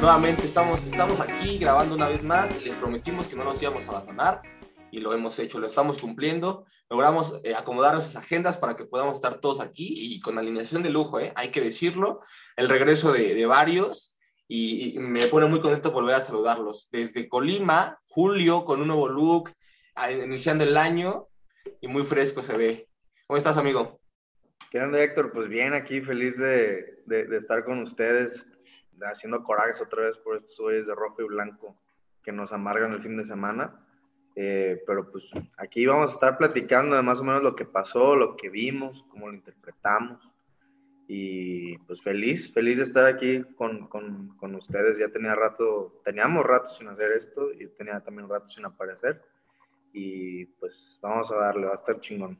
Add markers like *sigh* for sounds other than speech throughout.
Nuevamente estamos, estamos aquí grabando una vez más. Les prometimos que no nos íbamos a abandonar y lo hemos hecho, lo estamos cumpliendo. Logramos eh, acomodar nuestras agendas para que podamos estar todos aquí y con alineación de lujo, eh, hay que decirlo. El regreso de, de varios y, y, me pone muy contento volver a saludarlos. Desde Colima, Julio con un nuevo look, iniciando el año y muy fresco se ve. ¿Cómo estás, amigo? ¿Qué onda, Héctor? Pues bien, aquí feliz de, de, de estar con ustedes, haciendo corajes otra vez por estos güeyes de rojo y blanco que nos amargan el fin de semana. Eh, pero pues aquí vamos a estar platicando de más o menos lo que pasó, lo que vimos, cómo lo interpretamos. Y pues feliz, feliz de estar aquí con, con, con ustedes. Ya tenía rato, teníamos rato sin hacer esto y tenía también rato sin aparecer y pues vamos a darle, va a estar chingón.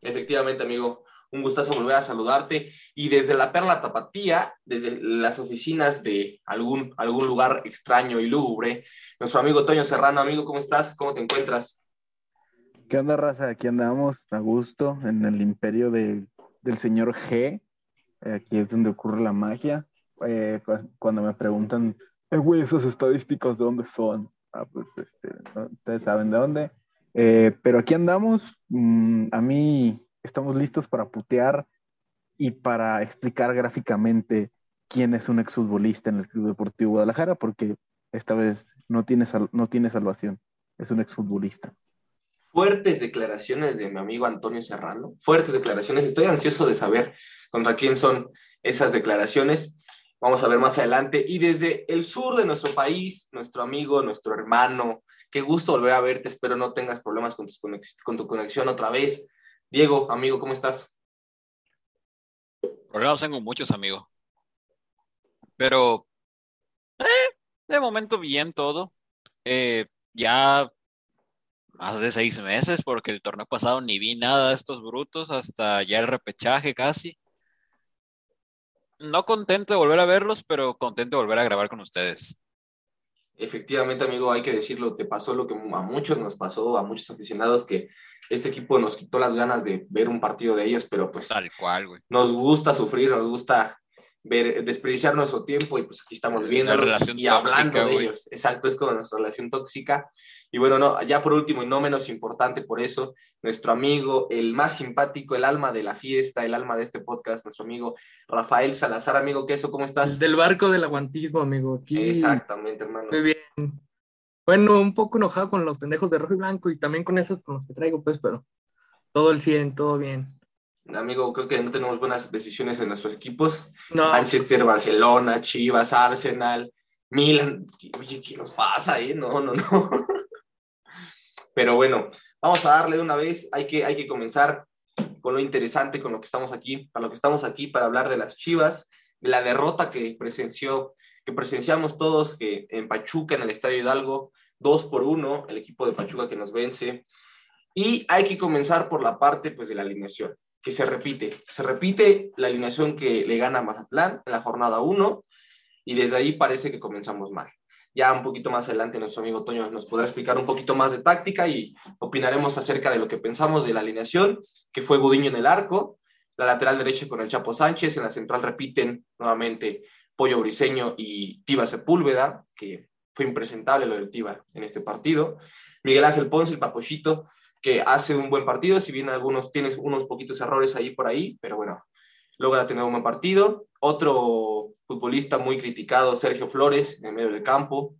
Efectivamente, amigo, un gustazo volver a saludarte y desde la Perla Tapatía, desde las oficinas de algún, algún lugar extraño y lúgubre, nuestro amigo Toño Serrano, amigo, ¿cómo estás? ¿Cómo te encuentras? ¿Qué onda, raza? Aquí andamos a gusto en el imperio de, del señor G. Aquí es donde ocurre la magia. Eh, cuando me preguntan, eh, güey, esas estadísticas, ¿de dónde son? Ah, pues este, ustedes saben de dónde. Eh, pero aquí andamos. Mm, a mí estamos listos para putear y para explicar gráficamente quién es un exfutbolista en el Club Deportivo Guadalajara, porque esta vez no tiene, no tiene salvación. Es un exfutbolista. Fuertes declaraciones de mi amigo Antonio Serrano. Fuertes declaraciones. Estoy ansioso de saber contra quién son esas declaraciones. Vamos a ver más adelante. Y desde el sur de nuestro país, nuestro amigo, nuestro hermano, Qué gusto volver a verte. Espero no tengas problemas con, tus con tu conexión otra vez. Diego, amigo, ¿cómo estás? Problemas tengo muchos, amigo. Pero, eh, de momento bien todo. Eh, ya más de seis meses, porque el torneo pasado ni vi nada de estos brutos, hasta ya el repechaje casi. No contento de volver a verlos, pero contento de volver a grabar con ustedes. Efectivamente, amigo, hay que decirlo, te pasó lo que a muchos nos pasó, a muchos aficionados, que este equipo nos quitó las ganas de ver un partido de ellos, pero pues Tal cual, güey. nos gusta sufrir, nos gusta ver, desperdiciar nuestro tiempo y pues aquí estamos viendo y tóxica, hablando de wey. ellos. Exacto, es como nuestra relación tóxica. Y bueno, no, ya por último y no menos importante por eso, nuestro amigo, el más simpático, el alma de la fiesta, el alma de este podcast, nuestro amigo Rafael Salazar, amigo Queso, ¿cómo estás? Del barco del aguantismo, amigo. Aquí. Exactamente, hermano. Muy bien. Bueno, un poco enojado con los pendejos de rojo y blanco y también con esos con los que traigo, pues, pero todo el 100, todo bien. Amigo, creo que no tenemos buenas decisiones en nuestros equipos. No, Manchester, Barcelona, Chivas, Arsenal, Milan. Oye, ¿qué nos pasa ahí? No, no, no. *laughs* Pero bueno, vamos a darle de una vez. Hay que, hay que comenzar con lo interesante, con lo que estamos aquí, para lo que estamos aquí, para hablar de las Chivas, de la derrota que presenció, que presenciamos todos que en Pachuca, en el Estadio Hidalgo, dos por uno, el equipo de Pachuca que nos vence. Y hay que comenzar por la parte pues, de la alineación, que se repite. Se repite la alineación que le gana Mazatlán en la jornada 1 y desde ahí parece que comenzamos mal. Ya un poquito más adelante nuestro amigo Toño nos podrá explicar un poquito más de táctica y opinaremos acerca de lo que pensamos de la alineación, que fue Gudiño en el arco, la lateral derecha con el Chapo Sánchez, en la central repiten nuevamente Pollo Briseño y Tiba Sepúlveda, que fue impresentable lo del Tiba en este partido, Miguel Ángel Ponce, el Papochito, que hace un buen partido, si bien algunos tienes unos poquitos errores ahí por ahí, pero bueno, logra tener un buen partido. Otro futbolista muy criticado, Sergio Flores, en medio del campo,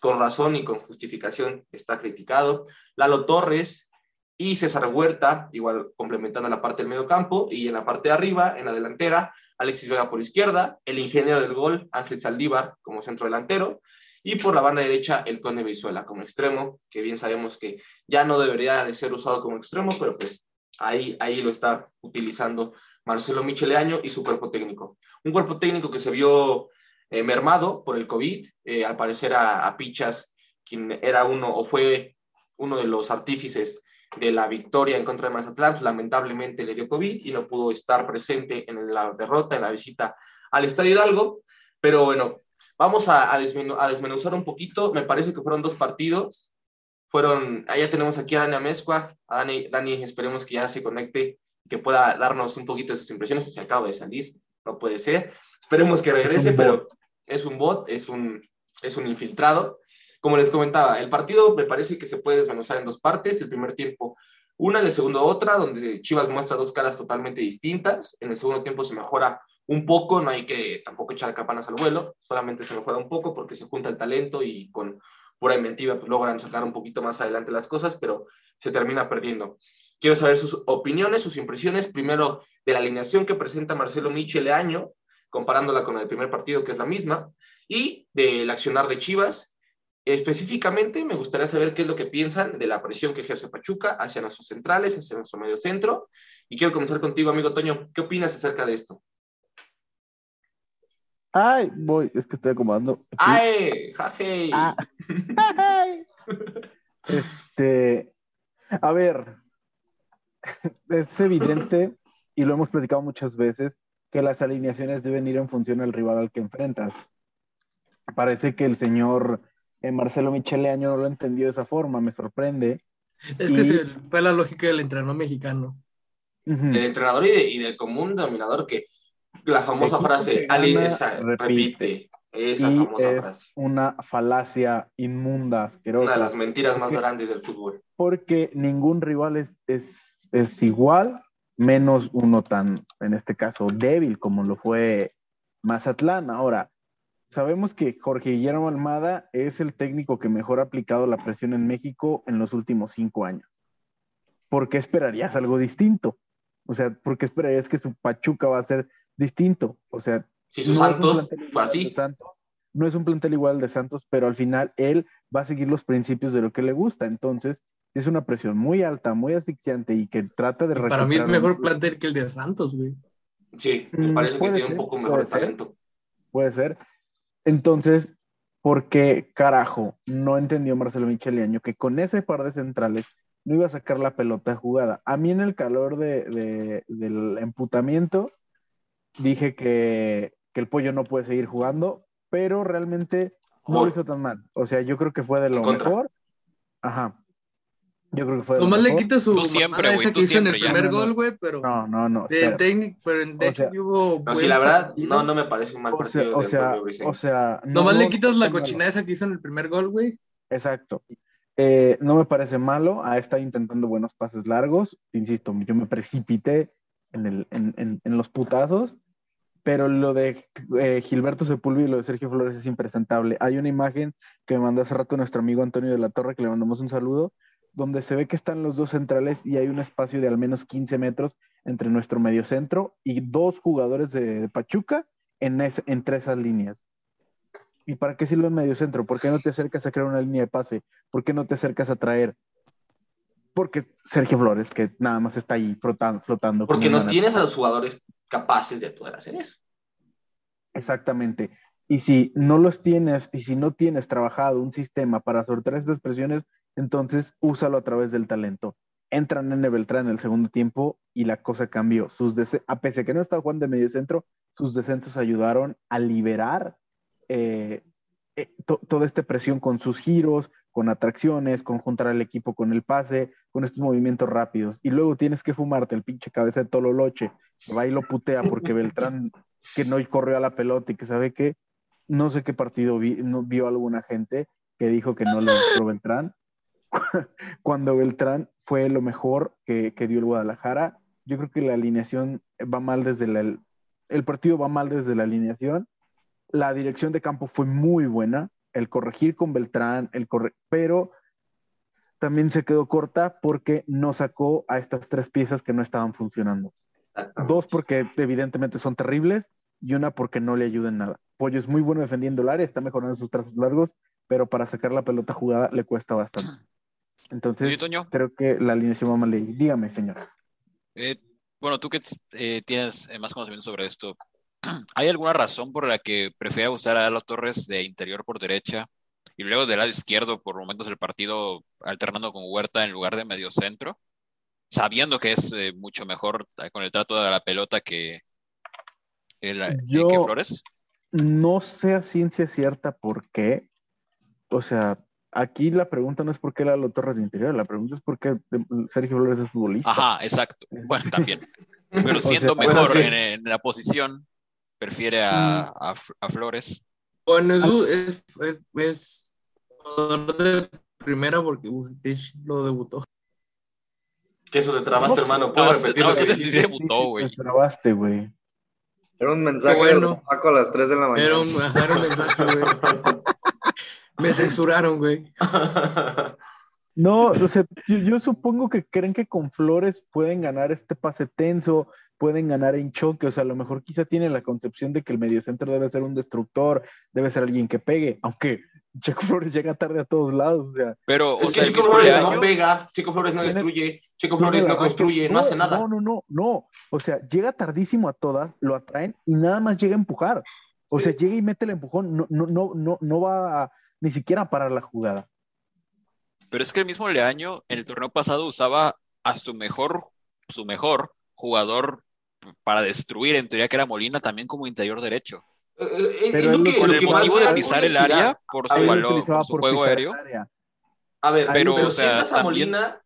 con razón y con justificación está criticado. Lalo Torres y César Huerta, igual complementando la parte del medio campo, y en la parte de arriba, en la delantera, Alexis Vega por izquierda, el ingeniero del gol, Ángel Saldívar, como centro delantero, y por la banda derecha, el Conde Brizuela como extremo, que bien sabemos que ya no debería de ser usado como extremo, pero pues ahí, ahí lo está utilizando Marcelo Micheleaño y su cuerpo técnico. Un cuerpo técnico que se vio eh, mermado por el COVID, eh, al parecer a, a, Pichas, quien era uno o fue uno de los artífices de la victoria en contra de Mazatlán, pues, lamentablemente le dio COVID y no pudo estar presente en la derrota, en la visita al Estadio Hidalgo, pero bueno, vamos a, a, desmenu a desmenuzar un poquito, me parece que fueron dos partidos, fueron, allá tenemos aquí a Dani Amezcua, a Dani, Dani esperemos que ya se conecte que pueda darnos un poquito de sus impresiones. Se acaba de salir, no puede ser. Esperemos que regrese, un pero es un bot, es un, es un infiltrado. Como les comentaba, el partido me parece que se puede desmenuzar en dos partes. El primer tiempo, una, en el segundo otra, donde Chivas muestra dos caras totalmente distintas. En el segundo tiempo se mejora un poco, no hay que tampoco echar campanas al vuelo, solamente se mejora un poco porque se junta el talento y con pura inventiva pues, logran sacar un poquito más adelante las cosas, pero se termina perdiendo. Quiero saber sus opiniones, sus impresiones, primero de la alineación que presenta Marcelo Michele año, comparándola con el primer partido, que es la misma, y del accionar de Chivas. Específicamente, me gustaría saber qué es lo que piensan de la presión que ejerce Pachuca hacia nuestros centrales, hacia nuestro medio centro. Y quiero comenzar contigo, amigo Toño. ¿Qué opinas acerca de esto? Ay, voy, es que estoy acomodando. aquí. ¡Ay! ¡Jaje! Ah. Ay. Este, a ver, es evidente, y lo hemos platicado muchas veces, que las alineaciones deben ir en función al rival al que enfrentas. Parece que el señor eh, Marcelo Michele Año no lo entendió de esa forma, me sorprende. Es que Y- se- fue la lógica del entrenador mexicano. Ujú. del entrenador y, de- y del común denominador que la famosa frase, Ali, esa, repite. repite. Esa Y famosa es frase. una falacia inmunda, asquerosa. Una de las mentiras más grandes del fútbol. porque ningún rival es, es, es igual, menos uno tan, en este caso, débil como lo fue Mazatlán. Ahora, sabemos que Jorge Guillermo Almada es el técnico que mejor ha aplicado la presión en México en los últimos cinco años. ¿Por qué esperarías algo distinto? O sea, ¿por qué esperarías que su Pachuca va a ser distinto? O sea, su no es un Santos plantel fue igual al así. de Santos, no es un plantel igual al de Santos, pero al final él va a seguir los principios de lo que le gusta. Entonces, es una presión muy alta, muy asfixiante y que trata de para mí es mejor plantel que el de Santos, güey. Sí, me Mm, parece que tiene ser, un poco puede mejor ser. talento. Puede ser. Entonces, ¿por qué carajo no entendió Marcelo Micheliaño que con ese par de centrales no iba a sacar la pelota jugada? A mí en el calor de, de- del emputamiento dije que, que el pollo no puede seguir jugando, pero realmente no lo hizo tan mal. O sea, yo creo que fue de lo mejor. Ajá. Yo creo que fue de lo Nomás le mejor. quita su Tú siempre, güey, tú que hizo en el primer No, gol, güey, pero No, no, no. de espera. técnico, pero en- de hecho sea, hubo No, sí, la verdad, partido. no, no me parece un mal O sea, o sea, o no- Nomás le quitas la cochinada esa que hizo en el primer gol, güey. Exacto. Eh, no me parece malo, ha estado intentando buenos pases largos, insisto, yo me precipité en, el, en, en- en los putazos, pero lo de eh, Gilberto Sepúlveda y lo de Sergio Flores es impresentable. Hay una imagen que me mandó hace rato nuestro amigo Antonio de la Torre, que le mandamos un saludo, donde se ve que están los dos centrales y hay un espacio de al menos 15 metros entre nuestro mediocentro y dos jugadores de, de Pachuca en es- entre esas líneas. ¿Y para qué sirve el mediocentro? ¿Por qué no te acercas a crear una línea de pase? ¿Por qué no te acercas a traer? Porque Sergio Flores, que nada más está ahí flotando. flotando Porque no tienes a los jugadores capaces de poder hacer eso. Exactamente. Y si no los tienes, y si no tienes trabajado un sistema para sortear estas presiones, entonces úsalo a través del talento. Entra Nene Beltrán en el segundo tiempo y la cosa cambió. Sus a pesar de que no estaba Juan de medio centro, sus descensos ayudaron a liberar eh, eh, to- toda esta presión con sus giros, con atracciones, con juntar al equipo con el pase, con estos movimientos rápidos. Y luego tienes que fumarte el pinche cabeza de Tololoche, va y lo putea porque Beltrán que no corrió a la pelota y que sabe que no sé qué partido vio alguna gente que dijo que no le gustó Beltrán. *laughs* Cuando Beltrán fue lo mejor que, que dio el Guadalajara, yo creo que la alineación va mal desde la, el, el partido va mal desde la alineación. La dirección de campo fue muy buena, el corregir con Beltrán, el corre, pero también se quedó corta porque no sacó a estas tres piezas que no estaban funcionando. Dos porque evidentemente son terribles y una porque no le ayudan nada. Pollo es muy bueno defendiendo el área, está mejorando sus trazos largos, pero para sacar la pelota jugada le cuesta bastante. Entonces, creo que la alineación va mal. Dígame, señor. eh, bueno, tú que eh, tienes eh, más conocimiento sobre esto, *clears throat* ¿hay alguna razón por la que prefiera usar a Lalo Torres de interior por derecha y luego del lado izquierdo por momentos del partido alternando con Huerta en lugar de medio centro? Sabiendo que es eh, mucho mejor eh, con el trato de la pelota que, el, eh, Yo- que Flores. No sé a ciencia cierta por qué. O sea, aquí la pregunta no es por qué Lalo Torres de interior, la pregunta es por qué Sergio Flores es futbolista. Ajá, exacto. Bueno, también. Pero *laughs* O sea, siendo bueno, mejor sí. en, en la posición, prefiere a, a, a Flores. Bueno, es, es, es, es jugador de primera porque Bucetich lo debutó. Que eso te trabaste, hermano. ¿Puedo No, repetir no, lo que se- debutó, güey. Te trabaste, güey. Era un mensaje bueno. de Paco a las 3 de la mañana. Era un, ajá, era un mensaje, güey. Me censuraron, güey. *laughs* No, o sea, yo, yo supongo que creen que con Flores pueden ganar este pase tenso, pueden ganar en choque, o sea, a lo mejor quizá tiene la concepción de que el mediocentro debe ser un destructor, debe ser alguien que pegue, aunque Checo Flores llega tarde a todos lados, o sea, Pero, o Es sea, que el Chico mismo Flores no pega, Chico Flores no destruye, Chico tiene Flores no construye, no hace nada. No, no, no, no, o sea, llega tardísimo a todas, lo atraen y nada más llega a empujar, o sea, llega y mete el empujón, no, no, no, no, no va a- ni siquiera a parar la jugada. pero es que el mismo Leaño en el torneo pasado usaba a su mejor, su mejor jugador para destruir, en teoría que era Molina, también como interior derecho. Eh, eh, Pero lo que- Con lo el motivo de pisar el área por su, valor, por su por juego aéreo. A ver, Ahí- pero, Pero, o sea, sientas a también- Molina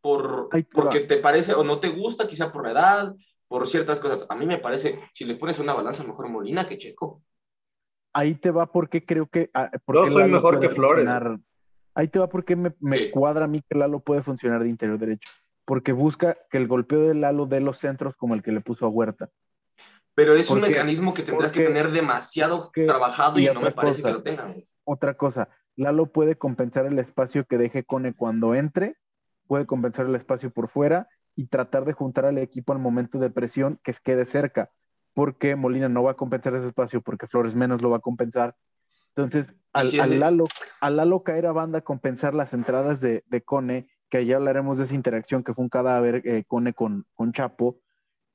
por, Ahí te va. porque te parece o no te gusta, quizá por la edad, por ciertas cosas. A mí me parece, si le pones una balanza, mejor Molina que Checo. ahí te va porque creo que. ah, porque Yo soy Lalo mejor puede que Flores. funcionar- Ahí te va porque me, me Sí. cuadra a mí que Lalo puede funcionar de interior derecho. Porque busca que el golpeo de Lalo dé los centros como el que le puso a Huerta. Pero es un mecanismo que tendrás que tener demasiado trabajado y y, no me parece cosa. que lo tengan. Otra cosa, Lalo puede compensar el espacio que deje Cone cuando entre, puede compensar el espacio por fuera y tratar de juntar al equipo al momento de presión que quede cerca. Porque Molina no va a compensar ese espacio porque Flores menos lo va a compensar. Entonces, al, sí, al sí. Lalo, al Lalo caer a banda, compensar las entradas de, de Cone, que ya hablaremos de esa interacción que fue un cadáver eh, Cone con, con Chapo,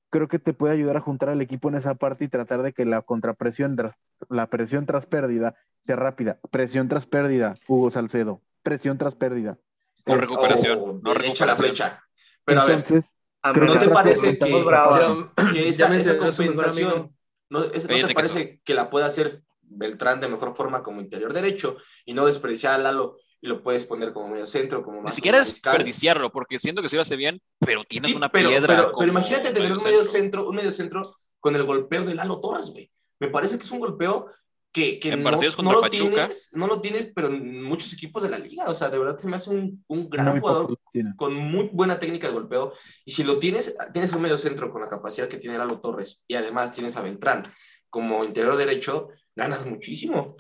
creo que te puede ayudar a juntar al equipo en esa parte y tratar de que la contrapresión, tras- la presión tras pérdida sea rápida. Presión tras pérdida, Hugo Salcedo. Presión tras pérdida. No Es- recuperación, o no a la recuperación. flecha. Pero a ver, Entonces, A mí ¿no te parece que- esa, esa compensación, no, es- ¿no te parece que la puede hacer Beltrán de mejor forma como interior derecho y no despreciar a Lalo y lo puedes poner como medio centro, como Ni más siquiera mariscal? desperdiciarlo, porque siento que sí lo hace bien, pero tienes Sí, una pero, piedra. pero- pero imagínate tener un medio centro. un medio centro con el golpeo de Lalo Torres, güey. Me parece que es un golpeo que, que En no, partidos no contra lo Pachuca. tienes, no lo tienes, pero en muchos equipos de la liga. O sea, de verdad se me hace un, un gran Muy jugador con muy buena técnica de golpeo. Y si lo tienes, tienes un medio centro con la capacidad que tiene Lalo Torres y además tienes a Beltrán como interior derecho, ganas muchísimo.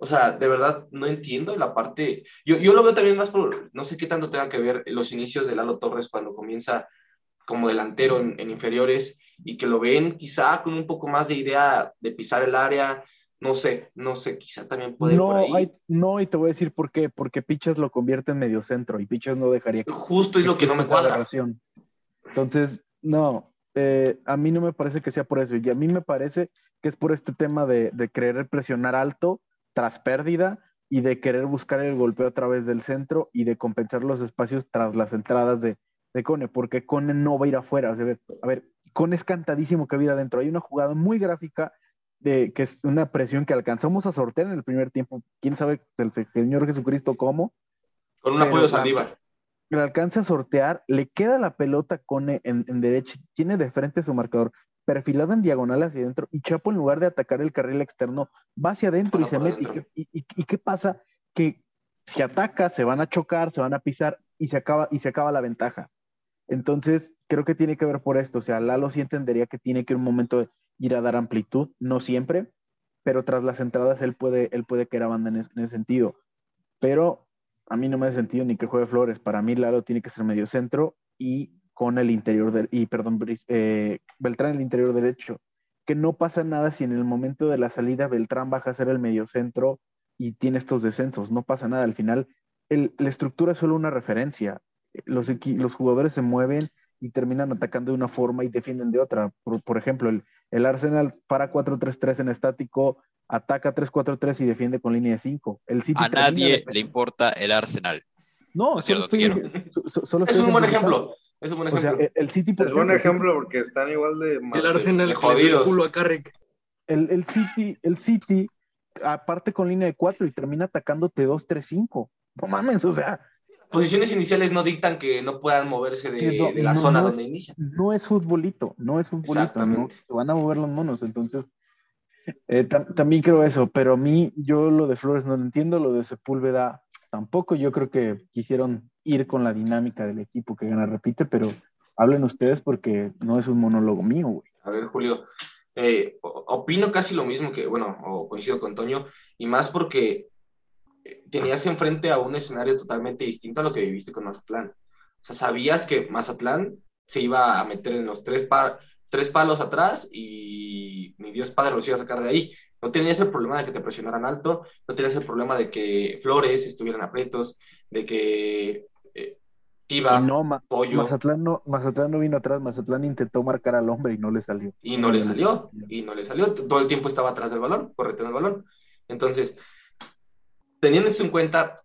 O sea, de verdad no entiendo la parte. Yo, yo lo veo también más por, no sé qué tanto tenga que ver los inicios de Lalo Torres cuando comienza como delantero en, en inferiores y que lo ven quizá con un poco más de idea de pisar el área. No sé, no sé, quizá también puede ir No, por ahí. hay- no, y te voy a decir por qué. Porque Pichas lo convierte en medio centro y Pichas no dejaría que Justo es lo que no me cuadra. Entonces, no, eh, a mí no me parece que sea por eso. Y a mí me parece que es por este tema de, de querer presionar alto tras pérdida y de querer buscar el golpeo a través del centro y de compensar los espacios tras las entradas de, de Cone, porque Cone no va a ir afuera. O sea, a ver, a ver, Cone es cantadísimo que va a ir adentro. Hay una jugada muy gráfica de que es una presión que alcanzamos a sortear en el primer tiempo. Quién sabe el Señor Jesucristo cómo, Con un apoyo Saldívar. le alcanza a sortear, le queda la pelota con en, en derecha, tiene de frente su marcador, perfilado en diagonal hacia adentro, y Chapo en lugar de atacar el carril externo, va hacia adentro y se mete. ¿Y adentro. qué, y- y- y qué pasa? Que si ataca, se van a chocar, se van a pisar y se acaba, y se acaba la ventaja. Entonces, creo que tiene que ver por esto. O sea, Lalo sí entendería que tiene que un momento ir a dar amplitud, no siempre, pero tras las entradas él puede, él puede a banda en ese, en ese sentido. Pero a mí no me hace sentido ni que juegue Flores. Para mí, Lalo tiene que ser medio centro y con el interior del, y perdón, eh, Beltrán el interior derecho. Que no pasa nada si en el momento de la salida Beltrán baja a ser el medio centro y tiene estos descensos. No pasa nada. Al final, el- la estructura es solo una referencia. Los, los jugadores se mueven y terminan atacando de una forma y defienden de otra. Por, por ejemplo, el, el Arsenal para 4-3-3 en estático, ataca 3-4-3 y defiende con línea de 5. El City A nadie de- le importa el Arsenal. No, No es cierto, solo te estoy- solo Es estoy un buen ejemplo. Es un buen O sea, ejemplo. el, City, por Es buen ejemplo, porque están igual de mal. El Arsenal de jodidos. culo a Carrick. El, el City, el City aparte con línea de cuatro y termina atacándote 2-3-5. No mames, o sea. Posiciones iniciales no dictan que no puedan moverse de, que no- de la no- zona no donde es- inician. No es futbolito, no es futbolito. Exactamente. No, se van a mover los monos, entonces. eh, tam- también creo eso, pero a mí, yo lo de Flores no lo entiendo, lo de Sepúlveda tampoco. Yo creo que quisieron ir con la dinámica del equipo que gana, repite, pero hablen ustedes porque no es un monólogo mío, güey. A ver, Julio, eh, opino casi lo mismo que, bueno, o coincido con Toño, y más porque eh, tenías enfrente a un escenario totalmente distinto a lo que viviste con Mazatlán. O sea, sabías que Mazatlán se iba a meter en los tres, tres palos atrás y ni Dios Padre los iba a sacar de ahí. No tenías el problema de que te presionaran alto, no tenías el problema de que Flores estuvieran aprietos, de que eh, Tiva Y no, Ma- Pollo Mazatlán no, Mazatlán no vino atrás, Mazatlán intentó marcar al hombre y no le salió. y no le salió, y no le salió. Todo el tiempo estaba atrás del balón, correteando el balón. Entonces, teniendo esto en cuenta,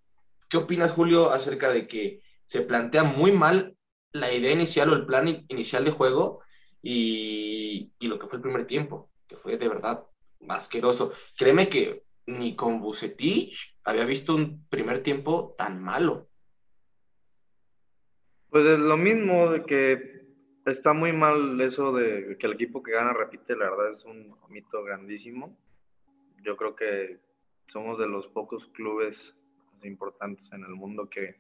¿qué opinas, Julio, acerca de que se plantea muy mal la idea inicial o el plan in- inicial de juego y, y lo que fue el primer tiempo, que fue de verdad asqueroso? Créeme que ni con Bucetich había visto un primer tiempo tan malo. Pues es lo mismo de que está muy mal eso de que el equipo que gana repite, la verdad es un mito grandísimo. Yo creo que somos de los pocos clubes importantes en el mundo que,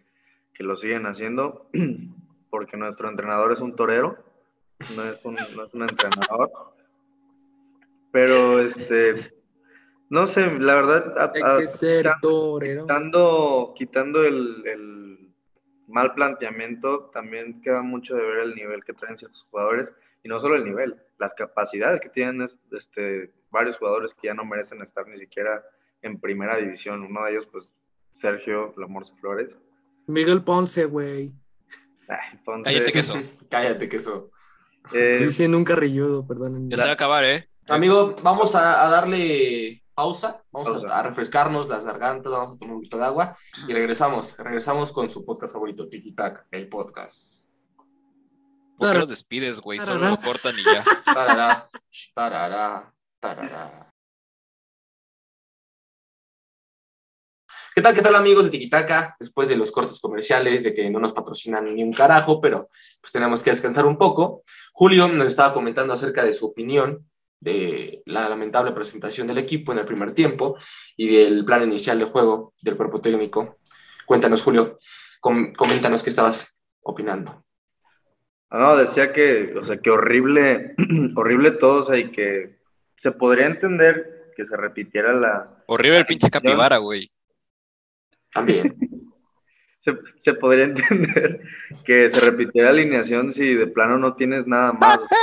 que lo siguen haciendo, *clears throat* porque nuestro entrenador es un torero, no es un, no es un entrenador. Pero, este, no sé, la verdad, a- Hay a- que ser quitando- torero. Quitando, quitando el, el mal planteamiento, también queda mucho de ver el nivel que traen ciertos jugadores, y no solo el nivel, las capacidades que tienen es- este, varios jugadores que ya no merecen estar ni siquiera en primera división. Uno de ellos, pues, Sergio Lamorce Flores. Miguel Ponce, güey. Ponce, Cállate que eso. *laughs* Cállate que eso. eh, Estoy siendo un carrilludo, perdón. Ya se va a acabar, ¿eh? Amigo, vamos a, a darle pausa, vamos a- Pausa. A, refrescarnos las gargantas, vamos a tomar un poquito de agua y regresamos, regresamos con su podcast favorito, Tiki Tac, el podcast. ¿Por qué Tarara. los despides, güey? Solo Tarara. lo cortan y ya. *laughs* Tarará, tarará, tarará. ¿Qué tal, qué tal amigos de Tiquitaca? Después de los cortes comerciales, de que no nos patrocinan ni un carajo, pero pues tenemos que descansar un poco. Julio nos estaba comentando acerca de su opinión de la lamentable presentación del equipo en el primer tiempo y del plan inicial de juego del cuerpo técnico. Cuéntanos, Julio, com- coméntanos qué estabas opinando. Ah, No, decía que, o sea, que horrible, *clears throat* horrible todo, o sea, y que se podría entender que se repitiera la, Horrible el pinche capibara, güey. También. *laughs* se, se podría *laughs* entender que se repitiera la alineación si de plano no tienes nada más. o sea,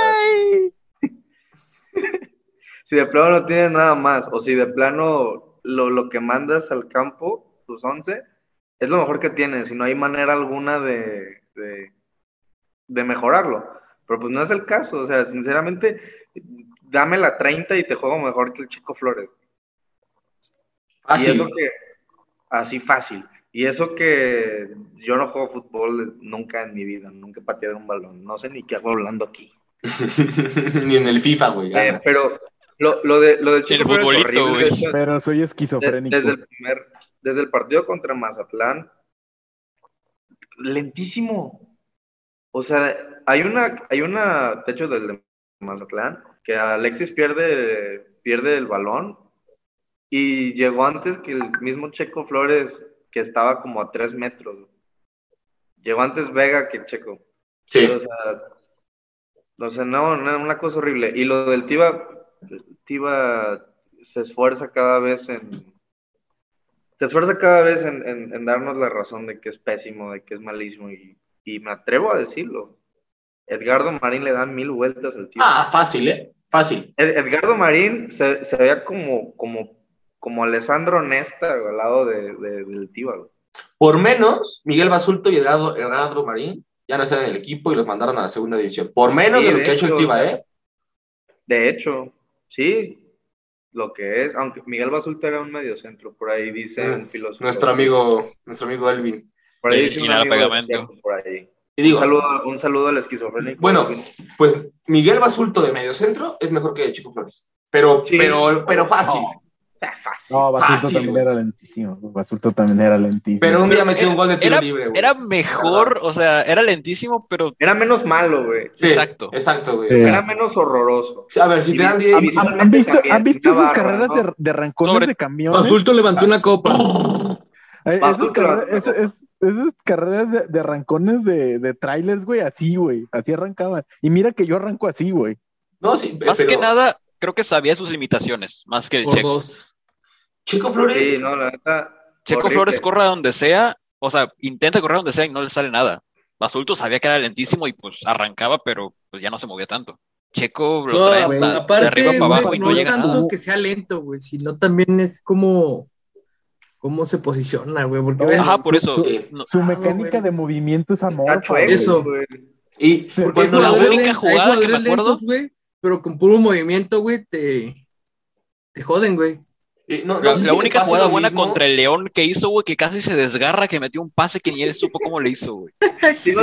si de plano no tienes nada más, o si de plano lo, lo que mandas al campo, tus 11, es lo mejor que tienes y no hay manera alguna de, de, de mejorarlo. Pero pues no es el caso, o sea, sinceramente, dame la 30 y te juego mejor que el Chico Flores. Así. Y eso que, así fácil. Y eso que yo no juego fútbol nunca en mi vida, nunca he pateado un balón. No sé ni qué hago hablando aquí. *laughs* Ni en el FIFA, güey. Eh, pero lo, lo de, lo del Chico El Flores es futbolito, horrible. güey. De hecho, Pero soy esquizofrénico. desde, el primer, desde el partido contra Mazatlán, lentísimo. O sea, hay una, hay una, de hecho, del de Mazatlán, que Alexis pierde, pierde el balón y llegó antes que el mismo Checo Flores, que estaba como a tres metros. Llegó antes Vega que Checo. Sí. O sea, o sea, no, no, una cosa horrible. Y lo del Tiva, Tiva se esfuerza cada vez en. Se esfuerza cada vez en, en- en darnos la razón de que es pésimo, de que es malísimo. Y, y me atrevo a decirlo. Edgardo Marín le da mil vueltas al Tiva. Ah, fácil, ¿eh? Fácil. Ed- Edgardo Marín se, se veía como, como, como Alessandro Nesta al lado de, de- del güey. Por menos, Miguel Basulto y Edgardo, Edgardo Marín ya no están en el equipo y los mandaron a la segunda división. Por menos Sí, de lo de que ha hecho el. Tiva, ¿eh? De hecho, sí, lo que es, aunque Miguel Basulta era un mediocentro, por ahí dice Ah, un filósofo. Nuestro amigo, nuestro amigo Elvin. por ahí Y- dice y un nada, amigo pegamento. despierto por ahí. Y digo, un, saludo, un saludo al esquizofrénico. Bueno, pues Miguel Basulto de mediocentro es mejor que Chico Flores. Pero, Sí. pero, pero fácil. No, sea, fácil. No, Basulto Fácil, también güey. era lentísimo. Basulto también era lentísimo. Pero un día metió un gol de tiro era- libre, güey. Era mejor, o sea, era lentísimo, pero Era menos malo, güey. Sí, exacto. Exacto, güey. Sí. O sea, Era menos horroroso. a ver, si te dan Y- 10 y- y- ¿Han, han visto, también, ¿han visto esas carreras ¿no? de, de rancones Sobre- de camiones? Basulto levantó una copa. Esas, carreras, esas- de, de arrancones de, de trailers, güey, así, güey. Así arrancaban. Y mira que yo arranco así, güey. No, sí, Más pero que nada, creo que sabía sus limitaciones, más que el Por Checo. dos. Chico Flores, Sí, no, la neta. Checo horrible. Flores corre a donde sea, o sea, intenta correr donde sea y no le sale nada. Basulto sabía que era lentísimo y pues arrancaba, pero pues ya no se movía tanto. Checo lo No, trae pa- de aparte, arriba para abajo güey, y no, no llega tanto nada. que sea lento, güey, sino también es como cómo se posiciona, güey, porque ves, Ajá, por eso. Su, no- Ah, mecánica güey. de movimiento es güey. Eso. güey. y porque cuando la única jugada que me acuerdo- lentos, pero con puro movimiento, güey, te, te joden, güey. Y no- no La, si única jugada buena mismo. contra el León que hizo, güey, que casi se desgarra, que metió un pase que ni él supo cómo le hizo, güey. Sí, no,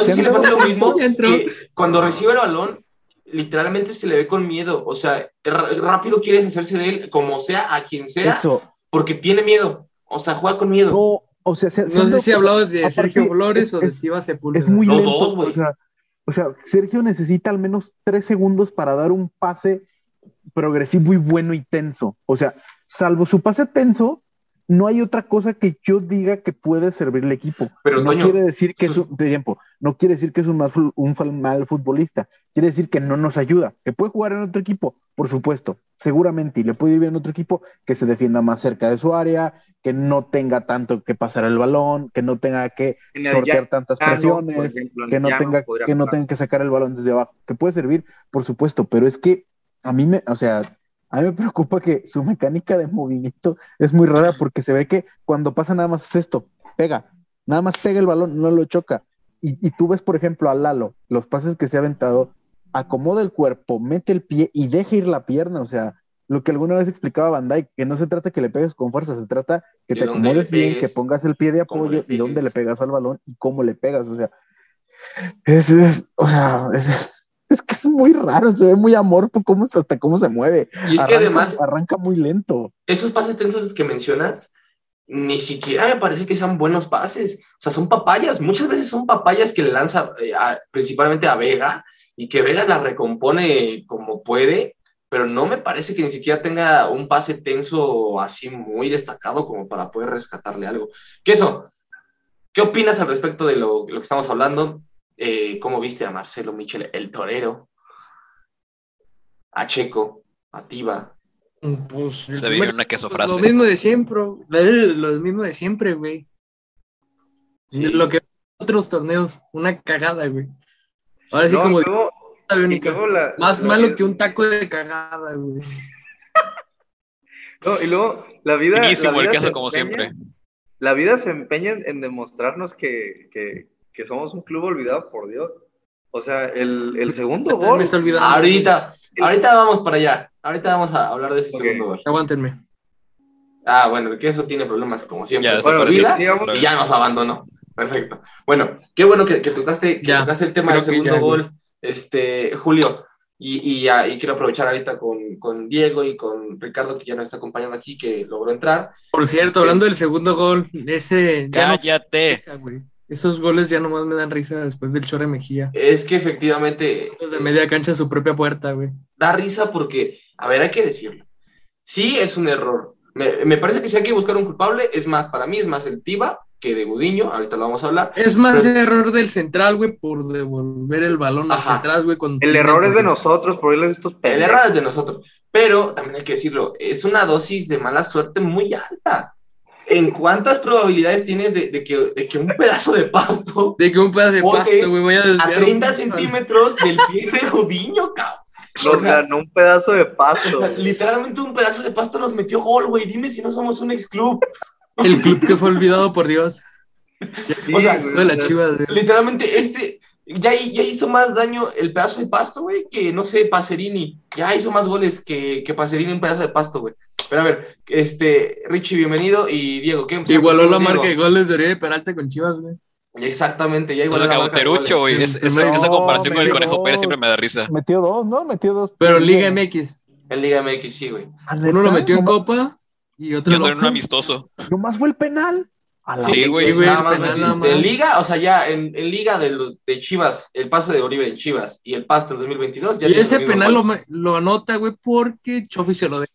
sé ¿se si le pasa lo mismo que cuando recibe el balón, literalmente se le ve con miedo. O sea, rápido quiere deshacerse de él, como sea, a quien sea, Eso. porque tiene miedo. O sea, juega con miedo. No, o sea, se- se no sé si hablabas de aparte, Sergio Flores es- o de es- Tiva Sepúlveda. Es muy Los lento. dos, güey. o, sea, o sea, Sergio necesita al menos tres segundos para dar un pase progresivo y bueno y tenso. O sea, salvo su pase tenso, no hay otra cosa que yo diga que puede servir al equipo. Pero, no Toño, quiere decir que es un, de tiempo, no quiere decir que es un, mal, un futbolista. Quiere decir que no nos ayuda. Que puede jugar en otro equipo, por supuesto, seguramente, y le puede ir bien en otro equipo que se defienda más cerca de su área, que no tenga tanto que pasar el balón, que no tenga que el sortear tantas presiones, ejemplo, que no tenga que no tenga que sacar el balón desde abajo, que puede servir, por supuesto, pero es que a mí me, o sea, a mí me preocupa que su mecánica de movimiento es muy rara porque se ve que cuando pasa nada más es esto, pega, nada más pega el balón, no lo choca. Y, y tú ves, por ejemplo, a Lalo, los pases que se ha aventado, acomoda el cuerpo, mete el pie y deja ir la pierna, o sea, lo que alguna vez explicaba Van Dyke, que no se trata que le pegues con fuerza, se trata que te acomodes bien, que pongas el pie de apoyo y dónde le pegas al balón y cómo le pegas, o sea, es, es o sea, es, es que es muy raro, se ve muy amorfo cómo, se- hasta cómo se mueve. Y es que además, arranca muy lento. esos pases tensos que mencionas, ni siquiera me parece que sean buenos pases. O sea, son papayas. Muchas veces son papayas que le lanza eh, a- principalmente a Vega y que Vega la recompone como puede, pero no me parece que ni siquiera tenga un pase tenso así muy destacado como para poder rescatarle algo. ¿Qué eso? ¿Qué opinas al respecto de lo, lo que estamos hablando? Eh, ¿Cómo viste a Marcelo Michel, el torero? A Checo, a Tiva. Pues, Se vio una queso Lo mismo de siempre, lo mismo de siempre, güey. Sí. Lo que otros torneos, una cagada, güey. Ahora sí, No, como la la- Más la- malo que un taco de cagada, güey. No, y luego la vida. El vida queso se como empeña- siempre. La vida se empeña en, en demostrarnos que, que, que somos un club olvidado por Dios. O sea, el, el segundo Me gol. está olvidando. Ahorita, ahorita vamos para allá. Ahorita vamos a hablar de ese segundo gol. Aguántenme. Ah, bueno, el queso tiene problemas como siempre. Ya, Bueno, y ya nos abandonó. Perfecto. Bueno, qué bueno que, que tocaste, que Ya, tocaste el tema del creo que segundo ya, gol, este, Julio. Y, y, ya- y quiero aprovechar ahorita con, con Diego y con Ricardo, que ya nos está acompañando aquí, que logró entrar. Por cierto, Este- hablando del segundo gol, ese ya no Cállate. risa, güey. Esos goles ya nomás me dan risa después del Chore Mejía. Es que efectivamente De media cancha a su propia puerta, güey. da risa porque, a ver, hay que decirlo. Sí es un error. Me, me parece que si hay que buscar un culpable, es más, para mí es más el Tiva que de Gudiño, ahorita lo vamos a hablar. Es más Pero- error del central, güey, por devolver el balón Ajá. hacia atrás, güey. cuando El error es de nosotros por irles estos El pendejos. error es de nosotros. Pero también hay que decirlo, es una dosis de mala suerte muy alta. ¿En cuántas probabilidades tienes de, de que, de que un pedazo de pasto De que un pedazo de pasto, güey, vaya a a desviar. un 30 pinche centímetros del pie de Gudiño, cabrón? Nos ganó un pedazo de O pasto. sea, literalmente un pedazo de pasto nos metió gol, güey. Dime si no somos un ex club. El club que fue olvidado por Dios. o sea, güey, De la o sea, chivas, güey. Literalmente, este ya, ya hizo más daño el pedazo de pasto, güey, que no sé, Pacerini. Ya hizo más goles que, que Pacerini un pedazo de pasto, güey. Pero a ver, este, Richie, bienvenido. Y Diego, ¿qué? Igualó la marca de goles de Oribe Peralta con Chivas, güey. Exactamente, ya Lo igualó de la marca de Cauterucho, güey. Es- esa, no, esa comparación con el Conejo Pérez siempre me da risa. Metió dos, ¿no? Metió dos. Pero Liga MX. En Liga MX, sí, güey. ¿Ah, Uno lo metió en Copa y otro Yo no en un amistoso. Nomás fue el penal. A la Sí, güey, güey, de. Liga, o sea, ya en, en Liga de, los, de Chivas, el pase de Oribe en Chivas y el pasto en 2022. Ya Y ese penal lo, lo anota, güey, porque Chofi se lo de.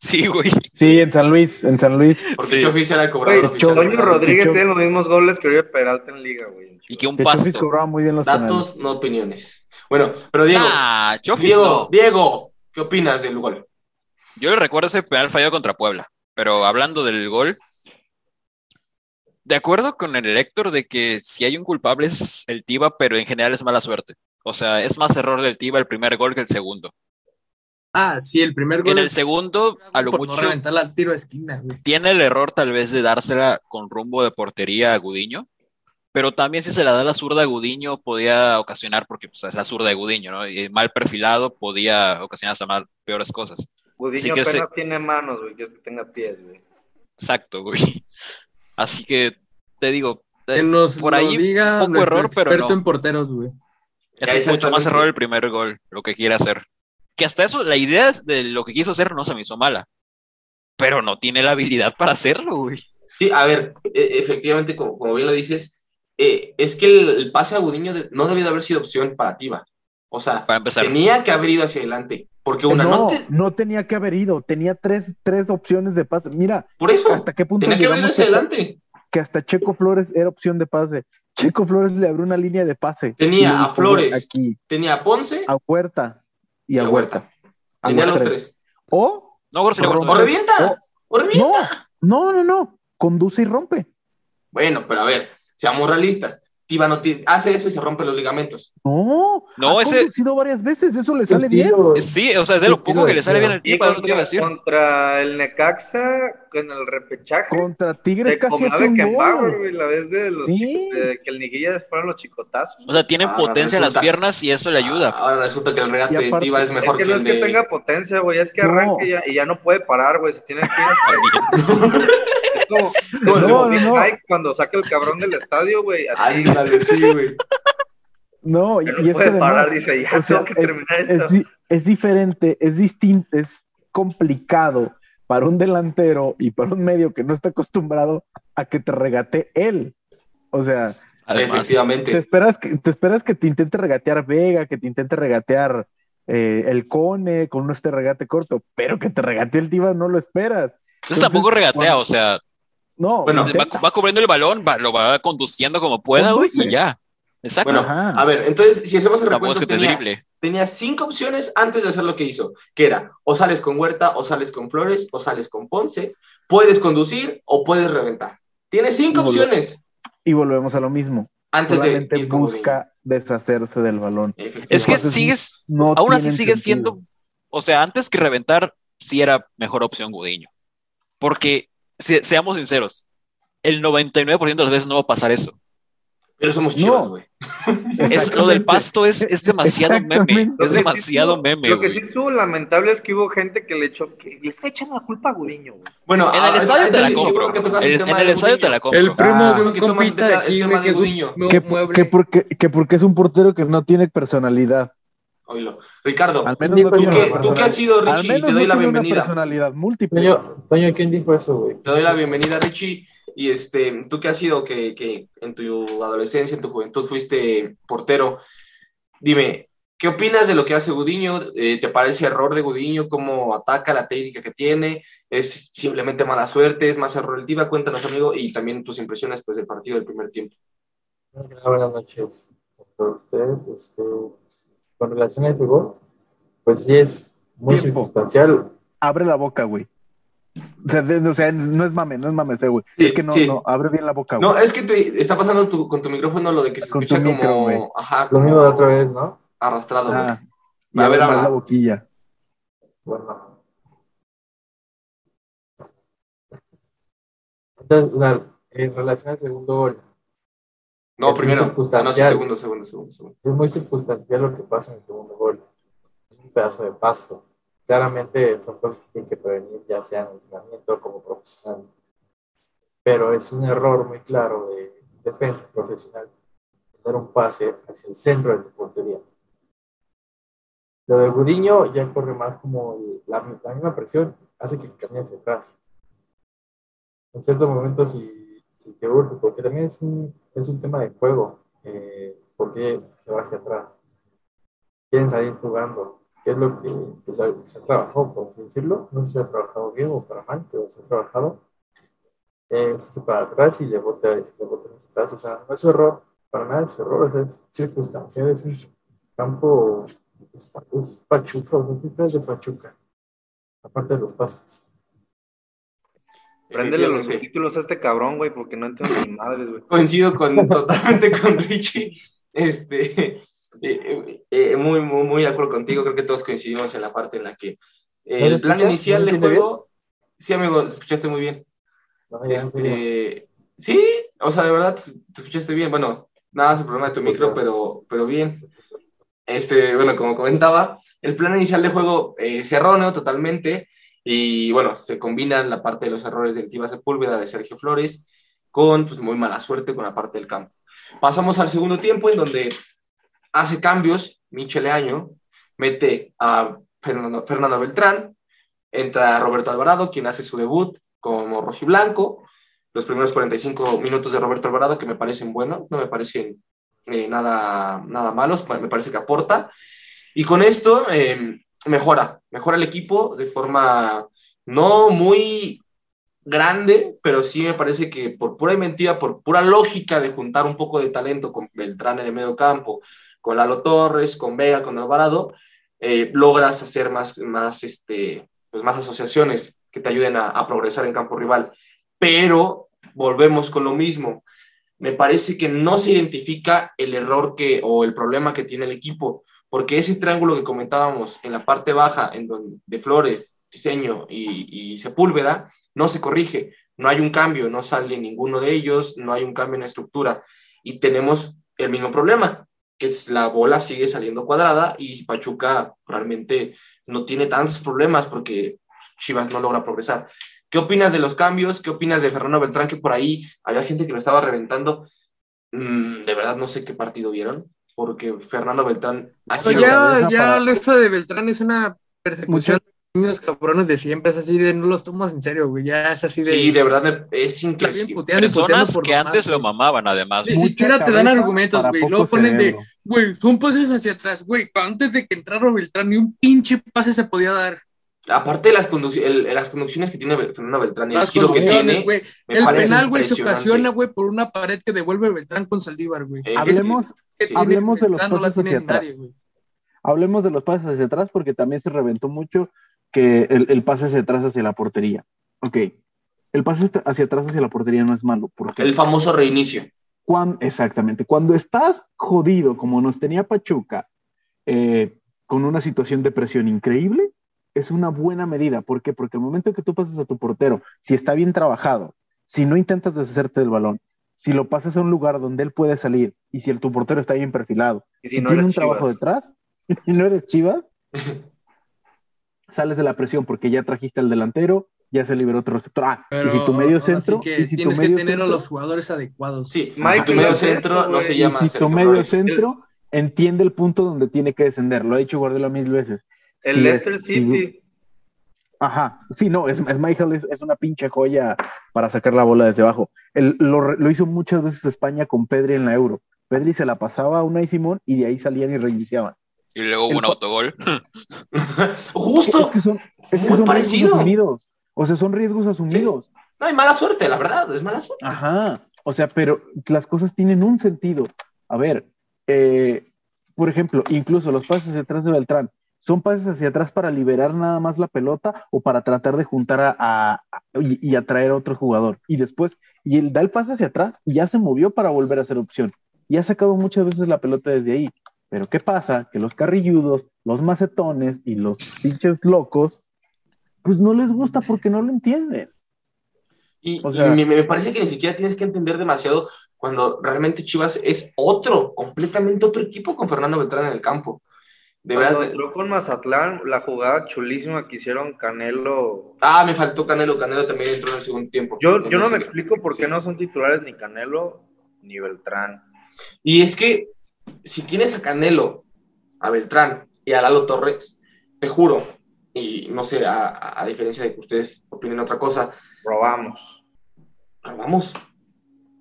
Sí, güey. Sí, en San Luis, en San Luis. Porque Sí. Chofis era el cobrador Güey, oficial. Rodríguez Cho- tiene los mismos goles que Oribe Peralta en Liga, güey. Y que un pasto. cobraba muy bien los penales. Datos, no opiniones. Bueno, pero Diego, Ah, Chofis Diego, no. Diego, ¿qué opinas del gol? Yo le recuerdo ese penal fallado contra Puebla, pero hablando del gol, de acuerdo con el Héctor de que si hay un culpable es el Tiva, pero en general es mala suerte. O sea, es más error del Tiva el primer gol que el segundo. Ah, sí, el primer gol. En el segundo, a lo por no mucho, reventarla al tiro de esquina, güey. tiene el error tal vez de dársela con rumbo de portería a Gudiño, pero también si se la da la zurda a Gudiño podía ocasionar, porque pues, es la zurda de Gudiño, ¿no? Y mal perfilado podía ocasionar hasta mal, peores cosas. Gudiño apenas se- tiene manos, güey, que es que tenga pies, güey. Exacto, güey. Así que te digo, Que nos por ahí diga poco error, pero experto no. en porteros, güey. Ya, es mucho más error el primer gol, lo que quiere hacer. Que hasta eso, la idea de lo que quiso hacer no se me hizo mala. Pero no tiene la habilidad para hacerlo, güey. Sí, a ver, e- efectivamente, como, como bien lo dices, eh, es que el, el pase a Gudiño de- no debió de haber sido opción para Tiva. O sea, Para empezar. tenía que haber ido hacia adelante. Porque una, no, no, no, te- tenía que haber ido. Tenía tres, tres opciones de pase. Mira, por eso, hasta qué punto tenía que haber ido llegamos hacia adelante. que hasta Checo Flores era opción de pase. Checo Flores le abrió una línea de pase. Tenía a Flores. Aquí, Tenía a Ponce a Huerta y a, y a Huerta. Huerta. A Tenía Huerta los tres. tres. O, No. ¡O revienta! ¡O revienta! no, no, no, no. Conduce y rompe. Bueno, pero a ver, seamos realistas. Tiva no ti- hace eso y se rompe los ligamentos. No, No, ha ese- conducido varias veces. Eso le sale bien. Sí, o sea, es de lo poco que le sale bien al Y tipo, no te iba a contra, decir. contra el Necaxa, en el repechaje, Contra Tigres se casi hace un Beckenbauer, gol. güey, la vez de los Sí. de que el Niguilla fueron los chicotazos. O sea, tienen Ah, potencia en las piernas y eso le ayuda. Ahora resulta que el regate de Tiva es Es mejor que que, no es el que de... tenga potencia, güey, es que No. arranque y ya, y ya no puede parar, güey, se tiene que *laughs* Es como, No, como no, no. Mike cuando saca el cabrón del estadio, güey, así, Ándale, sí, güey. No, y, que no y es que puede además, parar, dice, ya o sea, tengo que terminar es, esto. es es diferente, es distinto, es complicado para un delantero y para un medio que no está acostumbrado a que te regate él. O sea, Además, te esperas que te esperas que te intente regatear Vega, que te intente regatear eh, el Cone con este regate corto, pero que te regatee el Tiva no lo esperas. entonces tampoco regatea, cuando- o sea, No, Bueno, va, va cubriendo el balón, va- lo va conduciendo como pueda, güey, y ya. Exacto. Bueno, Ajá. a ver, entonces, si hacemos el recuento, tenía, tenía cinco opciones antes de hacer lo que hizo, que era, o sales con Huerta, o sales con Flores, o sales con Ponce, puedes conducir o puedes reventar. Tiene cinco Y opciones y volvemos a lo mismo. antes de Solamente ir con busca deshacerse del balón. Es que. Entonces, sigues, No aún así sigue sentido. siendo, o sea, antes que reventar, sí era mejor opción Gudiño. Porque, se- seamos sinceros, el 99% de las veces no va a pasar eso. Pero somos chivas, güey. *laughs* Es, lo del pasto es, es demasiado meme. Es que sí demasiado meme, Lo que sí estuvo lamentable es que hubo gente que le echó, que le está echando la culpa a Gudiño, güey. Bueno, En el estadio te la compro. que en el estadio te la compro. El primo Ah, de un que compita de aquí, que es un Que, que porque, que porque es un portero que no tiene personalidad. Oílo. Ricardo, Al menos no ¿tú qué has sido, Al Richie? Te doy no la bienvenida. personalidad múltiple. Toño, ¿quién dijo eso, güey? Te doy la bienvenida, Richie. Y este, tú que has sido que, que en tu adolescencia, en tu juventud fuiste portero, dime, ¿qué opinas de lo que hace Gudiño? Eh, ¿Te parece error de Gudiño? ¿Cómo ataca la técnica que tiene? ¿Es simplemente mala suerte? ¿Es más error el Tiva? Cuéntanos, amigo, y también tus impresiones pues, del partido del primer tiempo. Buenas noches a todos ustedes. Este, con relación a ese gol, pues sí es muy Tiempo. circunstancial. Abre la boca, güey. *laughs* O sea, de- o sea, no es mame, no es mame, ese, güey. Sí, es que no, sí. no, abre bien la boca, güey. No, es que te está pasando tu- con tu micrófono lo de que se Con tu escucha micro, como, ajá, Lo como mismo de otra vez, ¿no? arrastrado. güey. Y A abre ver, habla. la boquilla. Bueno. Entonces, la- en relación al segundo gol, No, primero. Ah, no, sí, segundo, segundo, segundo, segundo. es muy circunstancial lo que pasa en el segundo gol. Es un pedazo de pasto. Claramente son cosas que tienen que prevenir, ya sea en entrenamiento como profesional. Pero es un error muy claro de defensa profesional dar un pase hacia el centro de tu portería. Lo de Gudiño ya corre más como la, la misma presión, hace que camine hacia atrás. En ciertos momentos, si, si te urge, porque también es un, es un tema de juego, eh, porque se va hacia atrás. Quieren salir jugando, que es lo que, que se, ha, trabajado, por así decirlo. No sé si se ha trabajado bien o para mal, pero se ha trabajado. Eh, se para atrás y le bota, le bota hacia atrás. O sea, no es su error, para nada es su error, o sea, es circunstancial, es un campo es, pa- es Pachuca, o sea, ¿qué crees de Pachuca? Aparte de los pases. Préndele los subtítulos a este cabrón, güey, porque no entiendo ni madres, güey. Coincido con, totalmente con Richie. Este, eh, eh, eh, muy, muy, muy de acuerdo contigo. Creo que todos coincidimos en la parte en la que eh, ¿No el plan escuchas? inicial ¿No de lo entiende juego. Sí, amigo, escuchaste muy bien. No. Este, sí, o sea, de verdad, te escuchaste bien. Bueno, nada, es el problema de tu micro, pero, pero bien. Este, bueno, como comentaba, el plan inicial de juego eh, es erróneo totalmente. Y bueno, se combinan la parte de los errores del Tiva Sepúlveda de Sergio Flores con pues, muy mala suerte con la parte del campo. Pasamos al segundo tiempo en donde hace cambios, Michele Año mete a Fernando, Fernando Beltrán, entra Roberto Alvarado, quien hace su debut como rojiblanco. Los primeros 45 minutos de Roberto Alvarado que me parecen buenos, no me parecen eh, nada, nada malos, me parece que aporta. Y con esto eh, mejora, mejora el equipo de forma no muy grande, pero sí me parece que por pura mentira, por pura lógica de juntar un poco de talento con Beltrán en el medio campo, con Lalo Torres, con Vega, con Alvarado, eh, logras hacer más, más, este, pues más asociaciones que te ayuden a, progresar en campo rival. Pero volvemos con lo mismo. Me parece que no se identifica el error que, o el problema que tiene el equipo, porque ese triángulo que comentábamos en la parte baja, en donde, de Flores, Diseño y Sepúlveda, no se corrige, no hay un cambio, no sale ninguno de ellos, no hay un cambio en la estructura y tenemos el mismo problema, que es la bola sigue saliendo cuadrada y Pachuca realmente no tiene tantos problemas porque Chivas no logra progresar. ¿Qué opinas de los cambios? ¿Qué opinas de Fernando Beltrán? Que por ahí había gente que lo estaba reventando. Mm, de verdad no sé qué partido vieron, porque Fernando Beltrán ha sido... ya, ya para- lo de Beltrán es una persecución niños cabrones de siempre, es así de no los tomas en serio, güey, ya es así de... Sí, de verdad es increíble. puteando y puteando Personas que antes lo mamaban, además. Ni siquiera te dan argumentos, güey. Luego ponen de, güey, son pases hacia atrás, güey. Antes de que entrara Beltrán, ni un pinche pase se podía dar. Aparte de las, conduc- el- las conducciones que tiene Fernando Beltrán y el Las giro que tiene, güey. El penal, güey, se ocasiona, güey, por una pared que devuelve Beltrán con Saldívar, güey. Eh, Hablemos, Que sí. hablemos de los pases hacia atrás. nadie, güey. hablemos de los pases hacia atrás porque también se reventó mucho que el, el pase hacia atrás hacia la portería. Ok, el pase hacia atrás hacia la portería no es malo. porque el famoso reinicio. Cuan- exactamente. Cuando estás jodido, como nos tenía Pachuca, eh, con una situación de presión increíble, es una buena medida. ¿Por qué? Porque el momento que tú pasas a tu portero, si está bien trabajado, si no intentas deshacerte del balón, si lo pasas a un lugar donde él puede salir y si el, tu portero está bien perfilado, Y si, si no tiene un trabajo detrás *laughs* y no eres Chivas, *laughs* sales de la presión porque ya trajiste al delantero, ya se liberó otro receptor. Ah, Pero y si tu medio centro, que y si tu tienes que tener a los jugadores adecuados. Sí, Michael tu medio centro no se llama y si tu medio Flores. centro entiende el punto donde tiene que descender. Lo ha dicho Guardiola mil veces. El Si Leicester es- si- City. Ajá, sí, no, es, es Michael es, es una pinche joya para sacar la bola desde abajo. Él lo, lo hizo muchas veces España con Pedri en la Euro. Pedri se la pasaba a Unai Simón y de ahí salían y reiniciaban. Y luego hubo El un autogol. *laughs* Justo, Es que son, es que Muy son parecido. riesgos asumidos. O sea, son riesgos asumidos. no hay mala suerte, la verdad, es mala suerte. Ajá, o sea, pero las cosas tienen un sentido. A ver, eh, por ejemplo, incluso los pases detrás de Beltrán, ¿son pases hacia atrás para liberar nada más la pelota o para tratar de juntar a, a- a- y, y atraer a otro jugador? Y después, y él da el pase hacia atrás y ya se movió para volver a hacer opción. Y ha sacado muchas veces la pelota desde ahí. Pero ¿qué pasa? Que los carrilludos, los macetones y los pinches locos, pues no les gusta porque no lo entienden. Y, O y sea- me, me parece que ni siquiera tienes que entender demasiado cuando realmente Chivas es otro, completamente otro equipo con Fernando Beltrán en el campo. De Cuando verdad. entró con Mazatlán, la jugada chulísima que hicieron Canelo. Ah, me faltó Canelo. Canelo también entró en el segundo tiempo. Yo, yo no me explico por qué sí. no son titulares ni Canelo ni Beltrán. Y es que si tienes a Canelo, a Beltrán y a Lalo Torres, te juro, y no sé, a, a diferencia de que ustedes opinen otra cosa, Robamos. vamos.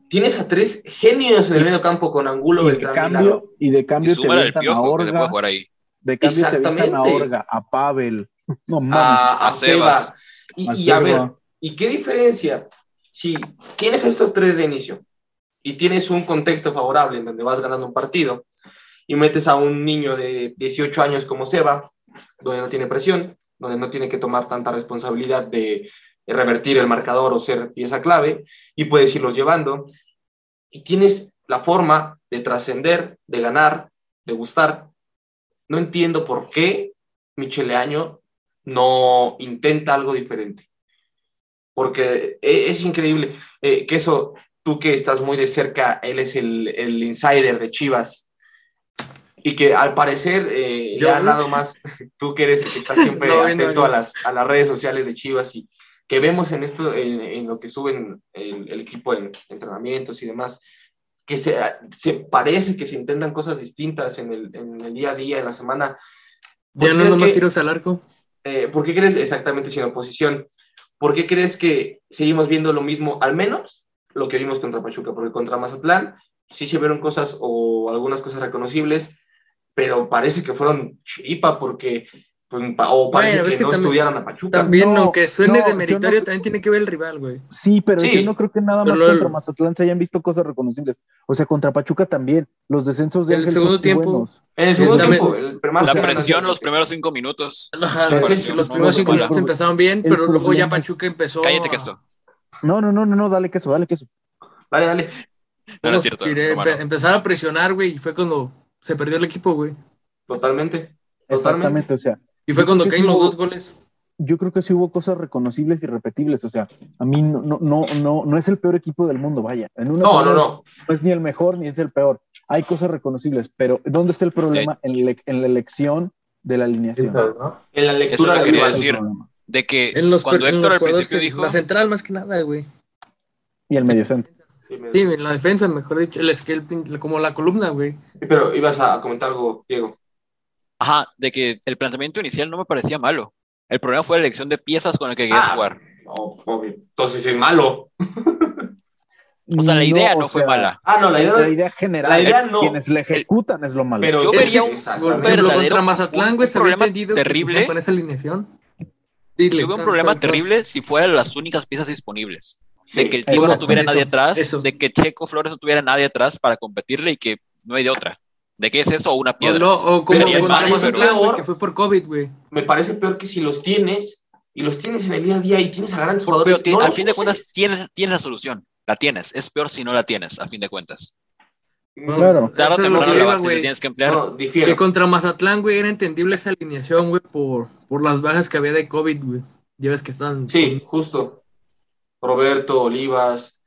Tienes a tres genios en el medio campo con Angulo, Y de Beltrán y Lalo. cambio, y de Y cambio te súmale al avientan a te Orga, jugar ahí. de cambio te avientan a Exactamente. Orga, a Pavel. *laughs* No a, a A Sebas. Seba. Y, A y a ver. ¿y qué diferencia? Si tienes a estos tres de inicio y tienes un contexto favorable en donde vas ganando un partido y metes a un niño de 18 años como Seba, donde no tiene presión, donde no tiene que tomar tanta responsabilidad de revertir el marcador o ser pieza clave y puedes irlos llevando y tienes la forma de trascender, de ganar, de gustar. No entiendo por qué Michele Año no intenta algo diferente. Porque e- es, increíble eh, que eso, tú que estás muy de cerca, él es el, el insider de Chivas. Y que al parecer, eh, Yo, ya al ¿no? lado más, *laughs* tú que eres el que está *laughs* siempre No, atento a ahí. las, a las redes sociales de Chivas y que vemos en esto, en, en lo que suben el, el equipo en entrenamientos y demás, que se, se parece que se intentan cosas distintas en el, en el día a día, en la semana. ¿Por Ya no nomás que- tiros al arco. eh, ¿Por qué crees exactamente sin oposición? ¿Por qué crees que seguimos viendo lo mismo, al menos lo que vimos contra Pachuca? Porque contra Mazatlán sí se vieron cosas o algunas cosas reconocibles, pero parece que fueron chiripa porque, pues, o parece Bueno, es que, no también- estudiaron a Pachuca. También, No, aunque suene no, de meritorio, no- también tiene que ver el rival, güey. Sí, pero Sí. yo no creo que nada más contra Mazatlán se hayan visto cosas reconocibles. O sea, contra Pachuca también. Los descensos de El Ángel segundo son tiempo. buenos. En el segundo También- tiempo, el más La sea, presión los primeros cinco minutos. Ajá, los- primeros cinco minutos empezaron bien, El pero luego ya Pachuca empezó. Cállate que a- esto. No, no, no, no, no, dale queso, dale queso. Dale, dale. No, no es cierto. Tiré- empe- empezar a presionar, güey, y fue cuando se perdió el equipo, güey. Totalmente. Totalmente. Exactamente, o sea, Y fue cuando caen sí los hubo- dos goles. yo creo que sí hubo cosas reconocibles y repetibles. O sea, a mí no, no, no, no, no es el peor equipo del mundo, vaya. En una No, no, no. no es ni el mejor ni es el peor. Hay cosas reconocibles, pero ¿dónde está el problema? En, la, en la elección de la alineación. En la lectura Eso lo del quería decir. problema. De que En los, cuando en Héctor los al principio que- dijo. La central, más que nada, güey. Y el mediocentro. Sí, en la defensa, mejor dicho. El, es que el pin- como la columna, güey. Pero ibas a comentar algo, Diego. Ajá, de que el planteamiento inicial no me parecía malo. El problema fue la elección de piezas con el que querías Ah, jugar. No, obvio. Entonces es malo. O sea, la idea no fue sea, mala. Ah, no, la idea, La idea general, la idea no. quienes la ejecutan es lo malo. pero Yo es vería un- ejemplo, verdadero- contra Mazatlán, güey, un se terrible. con esa alineación. Dile, Tuve un problema tal, tal. terrible si fueran las únicas piezas disponibles. Sí. De que el Tigre no tuviera eso, nadie atrás, eso. de que Checo Flores no tuviera nadie atrás para competirle y que no hay de otra. ¿De qué es eso o una piedra? no, o como güey, peor. que fue por COVID, güey. Me parece peor que si los tienes y los tienes en el día a día y tienes a grandes jugadores. Pero no al fin de cuentas tienes, tienes la solución. La tienes. Es peor si no la tienes, a fin de cuentas. Claro. Claro, te lo la güey. tienes que emplear. No, difiero. Que contra Mazatlán, güey, era entendible esa alineación, güey, por, por las bajas que había de COVID, güey. Ya ves que están. Sí, justo. Roberto, Olivas,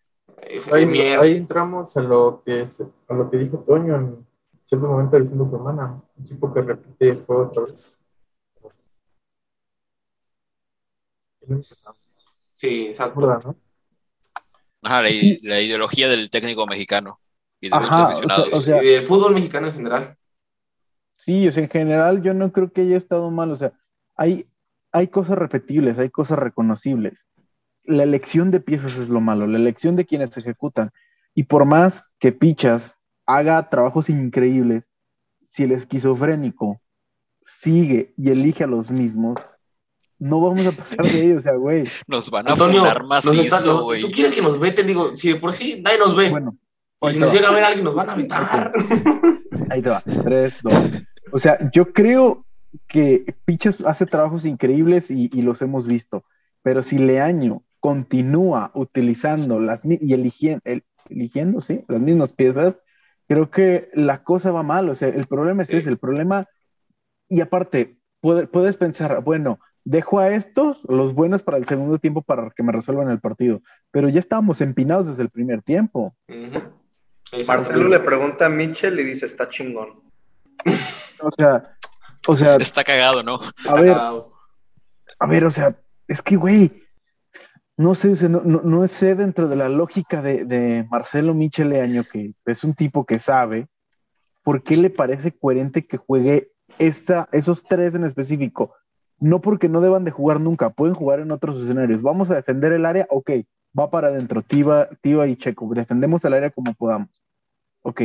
eh, Ahí, Mier. ahí entramos en lo que es- a lo que dijo Toño en cierto momento del fin de semana. Un equipo que repite el juego otra vez. Sí, exacto. ¿Verdad, no? Ajá, la, Sí. la ideología del técnico mexicano y de los Ajá, o sea, aficionados. o sea, y del fútbol mexicano en general. Sí, o sea, en general yo no creo que haya estado mal. O sea, hay, hay cosas repetibles, hay cosas reconocibles. La elección de piezas es lo malo, la elección de quienes ejecutan. Y por más que Pichas haga trabajos increíbles, si el esquizofrénico sigue y elige a los mismos, no vamos a pasar de ellos, o sea, güey. Nos van a Antonio, macizo, nos- güey. ¿tú quieres que nos veten? Digo, si de por sí nadie nos ve. Bueno, ahí si nos va. llega a ver alguien, nos van a vetar. Ahí te va. Tres, dos. O sea, yo creo que Pichas hace trabajos increíbles y, y los hemos visto. Pero si Leaño continúa utilizando las y eligiendo, eligiendo, sí, las mismas piezas, creo que la cosa va mal. O sea, el problema es Sí. ese, el problema. Y aparte, puede- puedes pensar, bueno, dejo a estos, los buenos para el segundo tiempo para que me resuelvan el partido. Pero ya estábamos empinados desde el primer tiempo. Marcelo le pregunta a Mitchell y dice, está chingón. O sea, o sea, Está cagado, ¿no? a ver, Ah, A ver, o sea, es que, güey, no sé, o sea, no, no, no sé dentro de la lógica de, de Marcelo Micheleaño, que es un tipo que sabe, ¿por qué le parece coherente que juegue esa, esos tres en específico. No porque no deban de jugar nunca, pueden jugar en otros escenarios. Vamos a defender el área, ok, va para adentro, Tiva, Tiva y Checo, defendemos el área como podamos. Ok,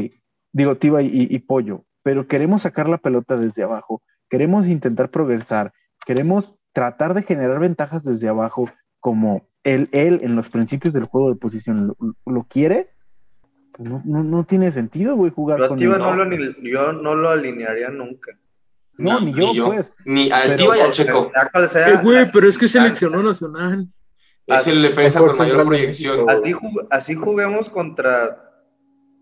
digo Tiva y, y Pollo, pero queremos sacar la pelota desde abajo, queremos intentar progresar, queremos tratar de generar ventajas desde abajo como él, él en los principios del juego de posición lo, lo quiere, pues no, no, no, tiene sentido, güey, jugar Yo, con Tiva él. no lo, ni- yo no lo alinearía nunca. No, ni yo, pues. Ni al Pero- Tiva y al Checo. Eh, güey, pero es que así- seleccionó nacional. Es el defensa con mayor proyección. Así, ju- así juguemos contra,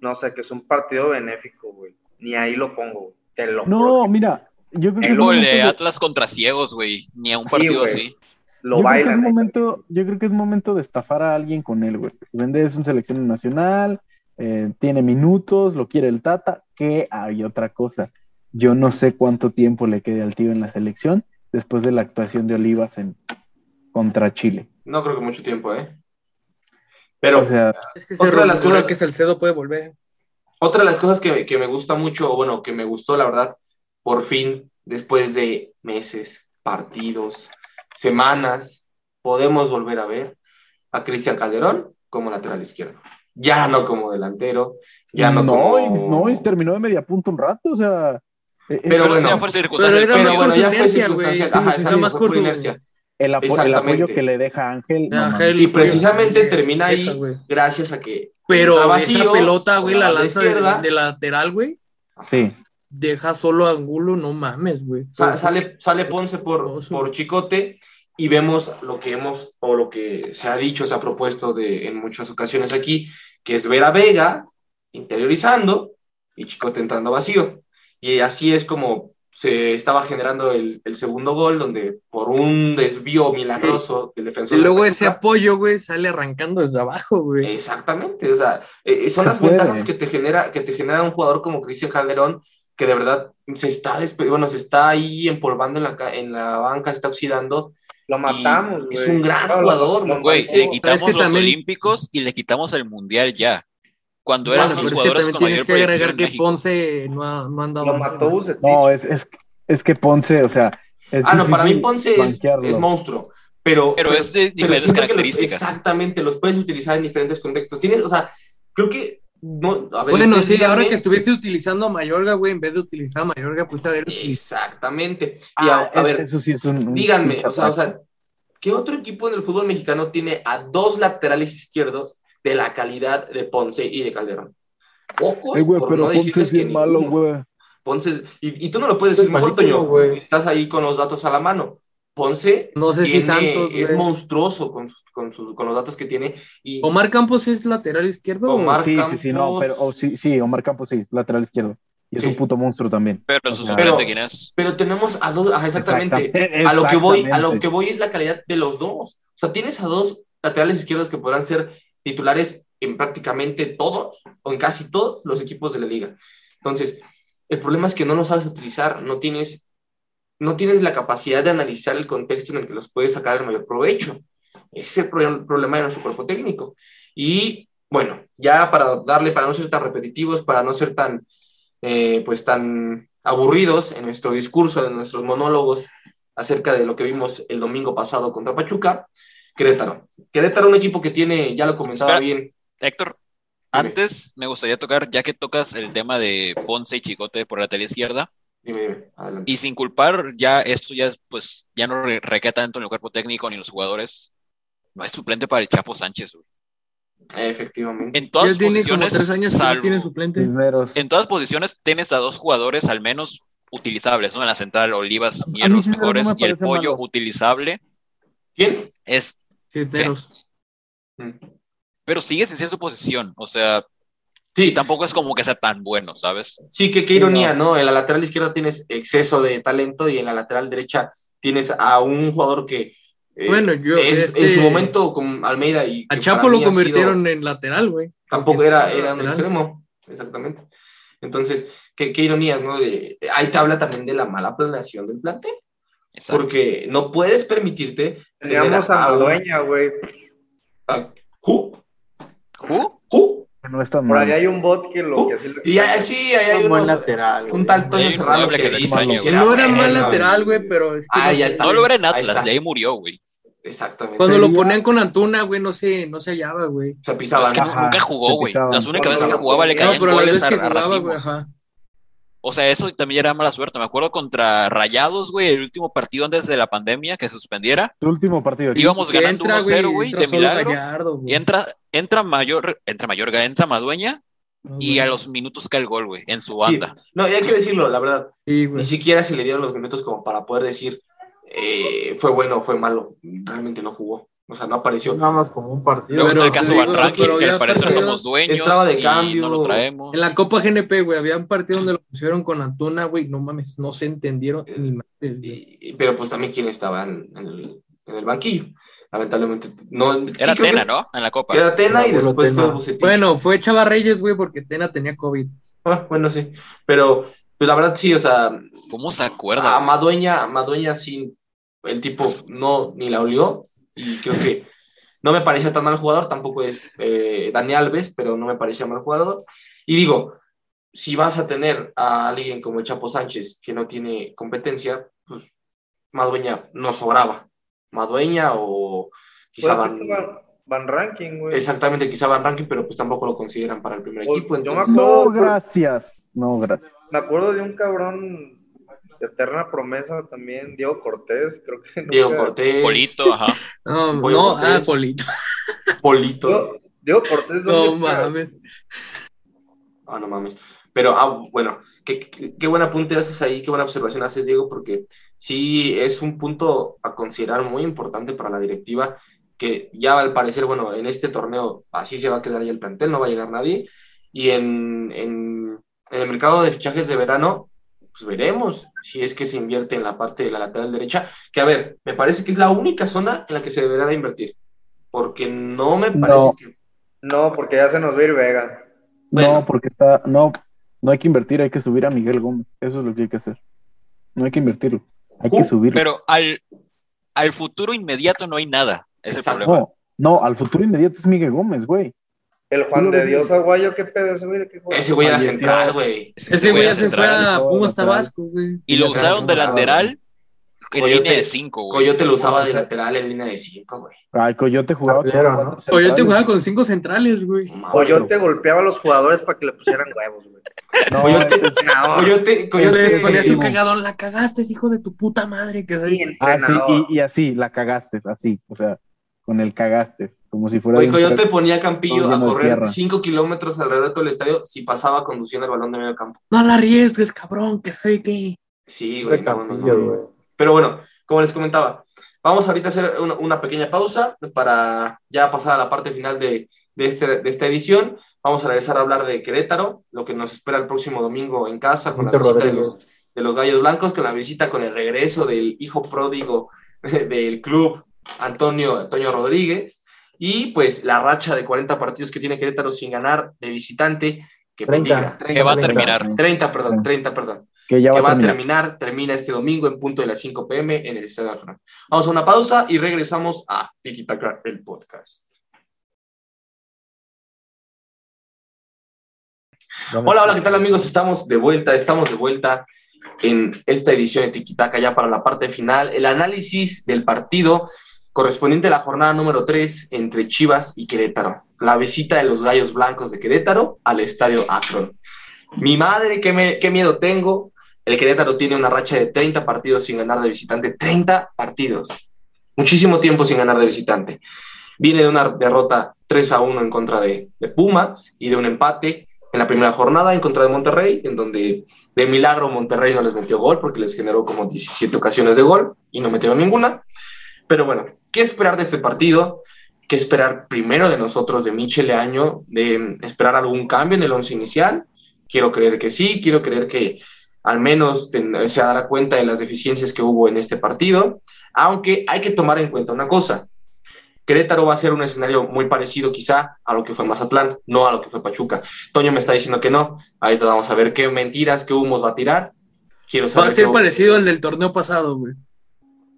no sé, que es un partido benéfico, güey. Ni ahí lo pongo, güey. Te lo No, mira, yo creo que El es Gol de Atlas contra ciegos, güey. Ni a un partido así. Lo yo creo que bailan. es ¿eh? momento, yo creo que es momento de estafar a alguien con él, güey. Vende es un selección nacional, eh, tiene minutos, lo quiere el Tata, que hay otra cosa. Yo no sé cuánto tiempo le quede al tío en la selección después de la actuación de Olivas en contra Chile. No creo que mucho tiempo, ¿eh? Pero O sea, Es que Otra de las cosas- que Salcedo puede volver. otra de las cosas que, que me gusta mucho, bueno, que me gustó, la verdad, por fin, después de meses, partidos, semanas, podemos volver a ver a Cristian Calderón como lateral izquierdo. Ya no como delantero, ya no, no, como... no, y terminó de media punta un rato, o sea. eh, Pero eh, bueno, eso ya fue circunstancia pero era más Pero por bueno, su inercia, güey. más fue por por su- inercia. El, apo- el exactamente. apoyo que le deja Ángel. no. Ángel, Y precisamente güey, termina ahí esa, gracias a que Pero esa pelota, güey, la banda lanza de, izquierda. de lateral, güey, Sí. deja solo a Angulo, no mames, güey. Sa- sale, sale Ponce por, por Chicote y vemos lo que hemos, o lo que se ha dicho, se ha propuesto de, en muchas ocasiones aquí, que es ver a Vega interiorizando y Chicote entrando vacío. Y así es como se estaba generando el, el segundo gol, donde por un desvío milagroso del defensor. Y de luego ese apoyo, güey, sale arrancando desde abajo, güey. Exactamente, o sea, eh, son Se las puede. ventajas que te genera, que te genera un jugador como Cristian Calderón, que de verdad se está, bueno, se está ahí empolvando en la, en la banca, está oxidando. Lo matamos, güey. es un gran jugador, Güey, Sí, le es quitamos que los también- Olímpicos y le quitamos el Mundial ya. Cuando Bueno, eran pero los Pero es que jugadores también con tienes que agregar que México. Ponce no ha, no ha andado Lo mal, mató. Bucetich. No, es, es, es que Ponce, o sea. es Ah, no, para mí Ponce es, es monstruo, pero... Pero es de diferentes los- características. exactamente, los puedes utilizar en diferentes contextos. Tienes, o sea, creo que... No, a ver, Bueno, sí, ahora díganme- que estuviese utilizando a Mayorga, güey, en vez de utilizar a Mayorga, pues haber utilizado. Exactamente. Y Ah, a, a es- ver, eso sí es un. un díganme, pinche o sea, o sea, ¿qué otro equipo en el fútbol mexicano tiene a dos laterales izquierdos de la calidad de Ponce y de Calderón? Pocos, Eh, güey, por pero no Ponce decirles es que bien malo, güey. Ponce, y, y tú no lo puedes decir mejor, Toño. Estás ahí con los datos a la mano. Ponce No sé si tiene- Santos, es güey. monstruoso con, sus- con, sus- con los datos que tiene. Y Omar Campos es lateral izquierdo. Omar- Sí, sí, sí, no, Campos. pero oh, sí, sí, Omar Campos sí, lateral izquierdo. Y es Sí. un puto monstruo también. Pero O sea, Pero- ¿quién es? Pero tenemos a dos, ajá, exactamente. Exactamente, A lo que voy, a lo que voy es la calidad de los dos. O sea, tienes a dos laterales izquierdos que podrán ser titulares en prácticamente todos o en casi todos los equipos de la liga. Entonces, el problema es que no los sabes utilizar, no tienes, no tienes la capacidad de analizar el contexto en el que los puedes sacar el mayor provecho. Ese es el pro- problema de nuestro cuerpo técnico. Y bueno, ya para darle, para no ser tan repetitivos, para no ser tan, eh, pues tan aburridos en nuestro discurso, en nuestros monólogos acerca de lo que vimos el domingo pasado contra Pachuca, Querétaro. Querétaro, un equipo que tiene, ya lo comentaba Espera. bien, Héctor, Dime. antes me gustaría tocar, ya que tocas el tema de Ponce y Chicote por la tele izquierda, dime, dime, adelante. y sin culpar, ya esto ya es, pues, ya no re- recae tanto en el cuerpo técnico ni en los jugadores. No hay suplente para el Chapo Sánchez, güey. Efectivamente. En todas tiene como posiciones, tres años salvo- tiene suplente. En todas posiciones tienes a dos jugadores al menos utilizables, ¿no? En la central, Olivas, A mí Mier, los Cisneros no mejores, me y el pollo malo. utilizable ¿Quién? es, Cisneros. Mm. pero sigue sin ser su posición, o sea, Sí, y tampoco es como que sea tan bueno, ¿sabes? Sí, que qué ironía, ¿no? En la lateral izquierda tienes exceso de talento y en la lateral derecha tienes a un jugador que eh, Bueno, yo, es, este- en su momento con Almeida y A Chapo lo sido- convirtieron en lateral, güey. tampoco era, era un extremo, exactamente. Entonces, qué, qué ironías, ¿no? De, ahí te habla también de la mala planeación del plantel, Exacto. porque no puedes permitirte Teníamos a un- Madueña, güey. ¿Who? ¿Who? ¿Who? no es tan Por ahí hay un bot que lo que lo Y ahí sí, ahí hay Un buen lateral. un tal Toño Serrano que no era mal lateral, güey, pero es que Ah, no ya está. No lo era en Atlas, está. de ahí murió, güey. Exactamente. Cuando lo ponían con Antuna, güey, no se, no se hallaba, güey. se pisaba. Es que nunca jugó, güey. Las únicas veces que jugaba le no, No, caían pero las goles a, que jugaba, güey, ajá. O sea, eso también era mala suerte. Me acuerdo contra Rayados, güey, el último partido antes de la pandemia que suspendiera. Tu último partido. Íbamos Que ganando entra, 1-0, güey, de milagro. Gallardo, güey. Y entra, entra Mayor, entra Mayorga, entra Madueña No, y güey. a los minutos cae el gol, güey, en su Sí, banda. no, y hay que decirlo, la verdad. Sí, Ni siquiera se le dieron los minutos como para poder decir eh, fue bueno o fue malo. Realmente no jugó. O sea, no apareció. Nada más como un partido. Luego está Pero el caso Van Ranking, que ya al parecer partidos- somos dueños entraba de y cambio. no lo traemos. En la Copa GNP, güey, había un partido donde lo pusieron con Antuna, güey, no mames, no se entendieron ni madre. Y- pero pues también quién estaba en, en el, en el banquillo. Lamentablemente. No, sí, Era creo Tena, que- ¿no? En la Copa. Era Tena y después Tena. fue Bucetich. Bueno, fue Chava Reyes, güey, porque Tena tenía COVID. Ah, bueno, sí. Pero, pues la verdad sí, o sea, ¿Cómo se a acuerda? güey? Madueña, Madueña sí, el tipo no ni la olió y creo que no me parecía tan mal jugador, tampoco es eh, Dani Alves, pero no me parecía mal jugador. Y digo, si vas a tener a alguien como el Chapo Sánchez que no tiene competencia, pues Madueña no sobraba. Madueña o quizá Pues, Van, Van, Van Ranking, güey. exactamente quizá Van Ranking, pero pues tampoco lo consideran para el primer Pues, equipo. yo me entonces- acuerdo- No, gracias. No, gracias. Me acuerdo de un cabrón eterna promesa también, Diego Cortés, creo que Diego nunca- Cortés, Polito, ajá. *laughs* No, Pollo no, Cortés. ah, Polito. Polito. Diego, Diego Cortés, No mames. Ah, no mames. Pero, ah, bueno, qué, qué, qué buen apunte haces ahí, qué buena observación haces, Diego, porque sí es un punto a considerar muy importante para la directiva, que ya al parecer, bueno, en este torneo así se va a quedar ya el plantel, no va a llegar nadie, y en, en, en el mercado de fichajes de verano, pues veremos si es que se invierte en la parte de la lateral derecha, que a ver, me parece que es la única zona en la que se deberá de invertir, porque no me parece No. que... No, porque ya se nos va a ir Vega. Bueno. No, porque está. No, no hay que invertir, hay que subir a Miguel Gómez. Eso es lo que hay que hacer. No hay que invertirlo. Hay que Uh, subirlo. Pero al, al futuro inmediato no hay nada. Ese es el Exacto. problema. No, no, al futuro inmediato es Miguel Gómez, güey. El Juan de Dios. Aguayo, ¿qué pedo ese güey? Ese güey era central, güey. Ese güey fue central. a Pumas. Tabasco, güey. Y lo usaron de lateral en Coyote- línea de 5, güey. Coyote lo usaba de lateral en línea de 5, güey. Ay, Coyote jugaba con ¿no? Coyote jugaba con cinco centrales, güey. Coyote golpeaba a los jugadores para que le pusieran huevos, güey. No, Coyote- No, Coyote, Les Coyote, ponías un cagadón, la cagaste, hijo de tu puta madre. Que soy. Ah, sí, y así, la cagaste, así, o sea, con el cagaste, como si fuera un Coyote ponía a Campillo a correr tierra. 5 kilómetros alrededor de todo el estadio si pasaba conduciendo el balón de medio campo. No la arriesgues, cabrón, que sabe qué. Sí, güey. No, no, no. Campillo, güey. Pero bueno, como les comentaba, vamos ahorita a hacer una, una pequeña pausa para ya pasar a la parte final de, de, este- de esta edición. Vamos a regresar a hablar de Querétaro, lo que nos espera el próximo domingo en casa con la visita de los, de los Gallos Blancos, con la visita con el regreso del hijo pródigo *laughs* del club, Antonio, Antonio Rodríguez, y pues la racha de 40 partidos que tiene Querétaro sin ganar de visitante, que 30. peligra. Que va a 30, terminar. 30, perdón, 30, perdón que ya que va a terminar. terminar, termina este domingo en punto de las 5 pm en el Estadio Akron. Vamos a una pausa y regresamos a Tiki Taka, el podcast. Hola, hola, ¿qué tal amigos? Estamos de vuelta, estamos de vuelta en esta edición de Tiki Taka ya para la parte final, el análisis del partido correspondiente a la jornada número 3 entre Chivas y Querétaro, la visita de los Gallos Blancos de Querétaro al Estadio Akron. Mi madre, qué, miedo tengo. El Querétaro tiene una racha de 30 partidos sin ganar de visitante. 30 partidos. Muchísimo tiempo sin ganar de visitante. Viene de una derrota 3 a 1 en contra de, de Pumas y de un empate en la primera jornada en contra de Monterrey, en donde de milagro Monterrey no les metió gol porque les generó como 17 ocasiones de gol y no metieron ninguna. Pero bueno, ¿qué esperar de este partido? ¿Qué esperar primero de nosotros, de Michel Año, de mm, esperar algún cambio en el once inicial? Quiero creer que sí, quiero creer que al menos se dará cuenta de las deficiencias que hubo en este partido, aunque hay que tomar en cuenta una cosa. Querétaro va a ser un escenario muy parecido quizá a lo que fue Mazatlán, no a lo que fue Pachuca. Toño me está diciendo que no. Ahorita vamos a ver qué mentiras, qué humos va a tirar. Quiero Va saber a ser qué- parecido al del torneo pasado, güey.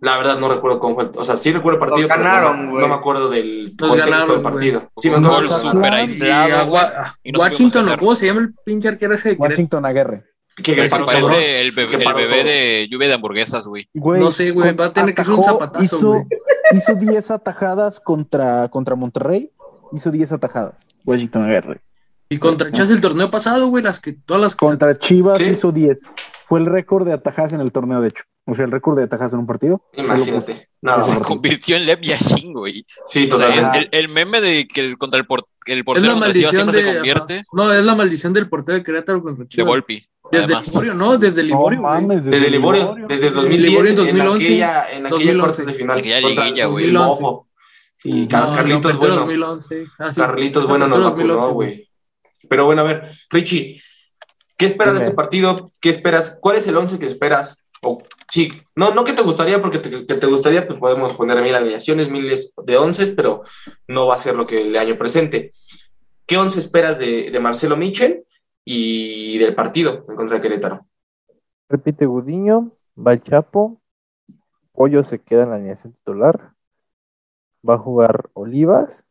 La verdad no recuerdo cómo fue. O sea, sí recuerdo el partido, Los ganaron, pero no, güey. no me acuerdo del Los contexto ganaron, del partido. Sí, me acuerdo. gol aislado, no Washington, supimos ¿o hacer. cómo se llama el pinche arquero ese? Washington Aguirre. Que paró cabrón. Parece el bebé, el de lluvia de hamburguesas, güey. No sé, güey, va a tener que ser un zapatazo, hizo, güey. hizo 10 atajadas contra, contra Monterrey. Hizo 10 atajadas. Washington Aguirre. Y contra Chas el torneo pasado, güey, las que, todas las que Contra Chivas Sí. hizo 10. Fue el récord de atajadas en el torneo, de hecho. O sea, el récord de atajadas en un partido. Imagínate. Nada Se partido. convirtió en Lev Yashin, güey. Sí, O sea, es el, el meme de que el, contra el, por- el Es portero la contra Chivas maldición siempre de. se convierte ajá. No, es la maldición del portero de Querétaro contra de Chivas. Volpi. Desde además. Liborio, ¿no? Desde Liborio, no mames, Desde Liborio, desde el 2010, Liborio en en 2011, aquella, en aquella 2011. cuartos de final. Aquella liguilla, güey. el 2011. Mojo. Sí, No, Car- No, Carlitos no, Bueno. 2011. Ah, sí. Carlitos Esa Bueno vacunó, 2011, güey. Pero bueno, a ver, Richie, ¿qué esperas de Dime. este partido? ¿Qué esperas? ¿Cuál es el once que esperas? O, sí, no, no que te gustaría, porque te, que te gustaría, pues podemos poner mil alineaciones, miles de once, pero no va a ser lo que el año presente. ¿Qué once esperas de, de Marcelo Michel y del partido en contra de Querétaro? Repite Gudiño, va el Chapo, Pollo se queda en la alineación titular, va a jugar Olivas,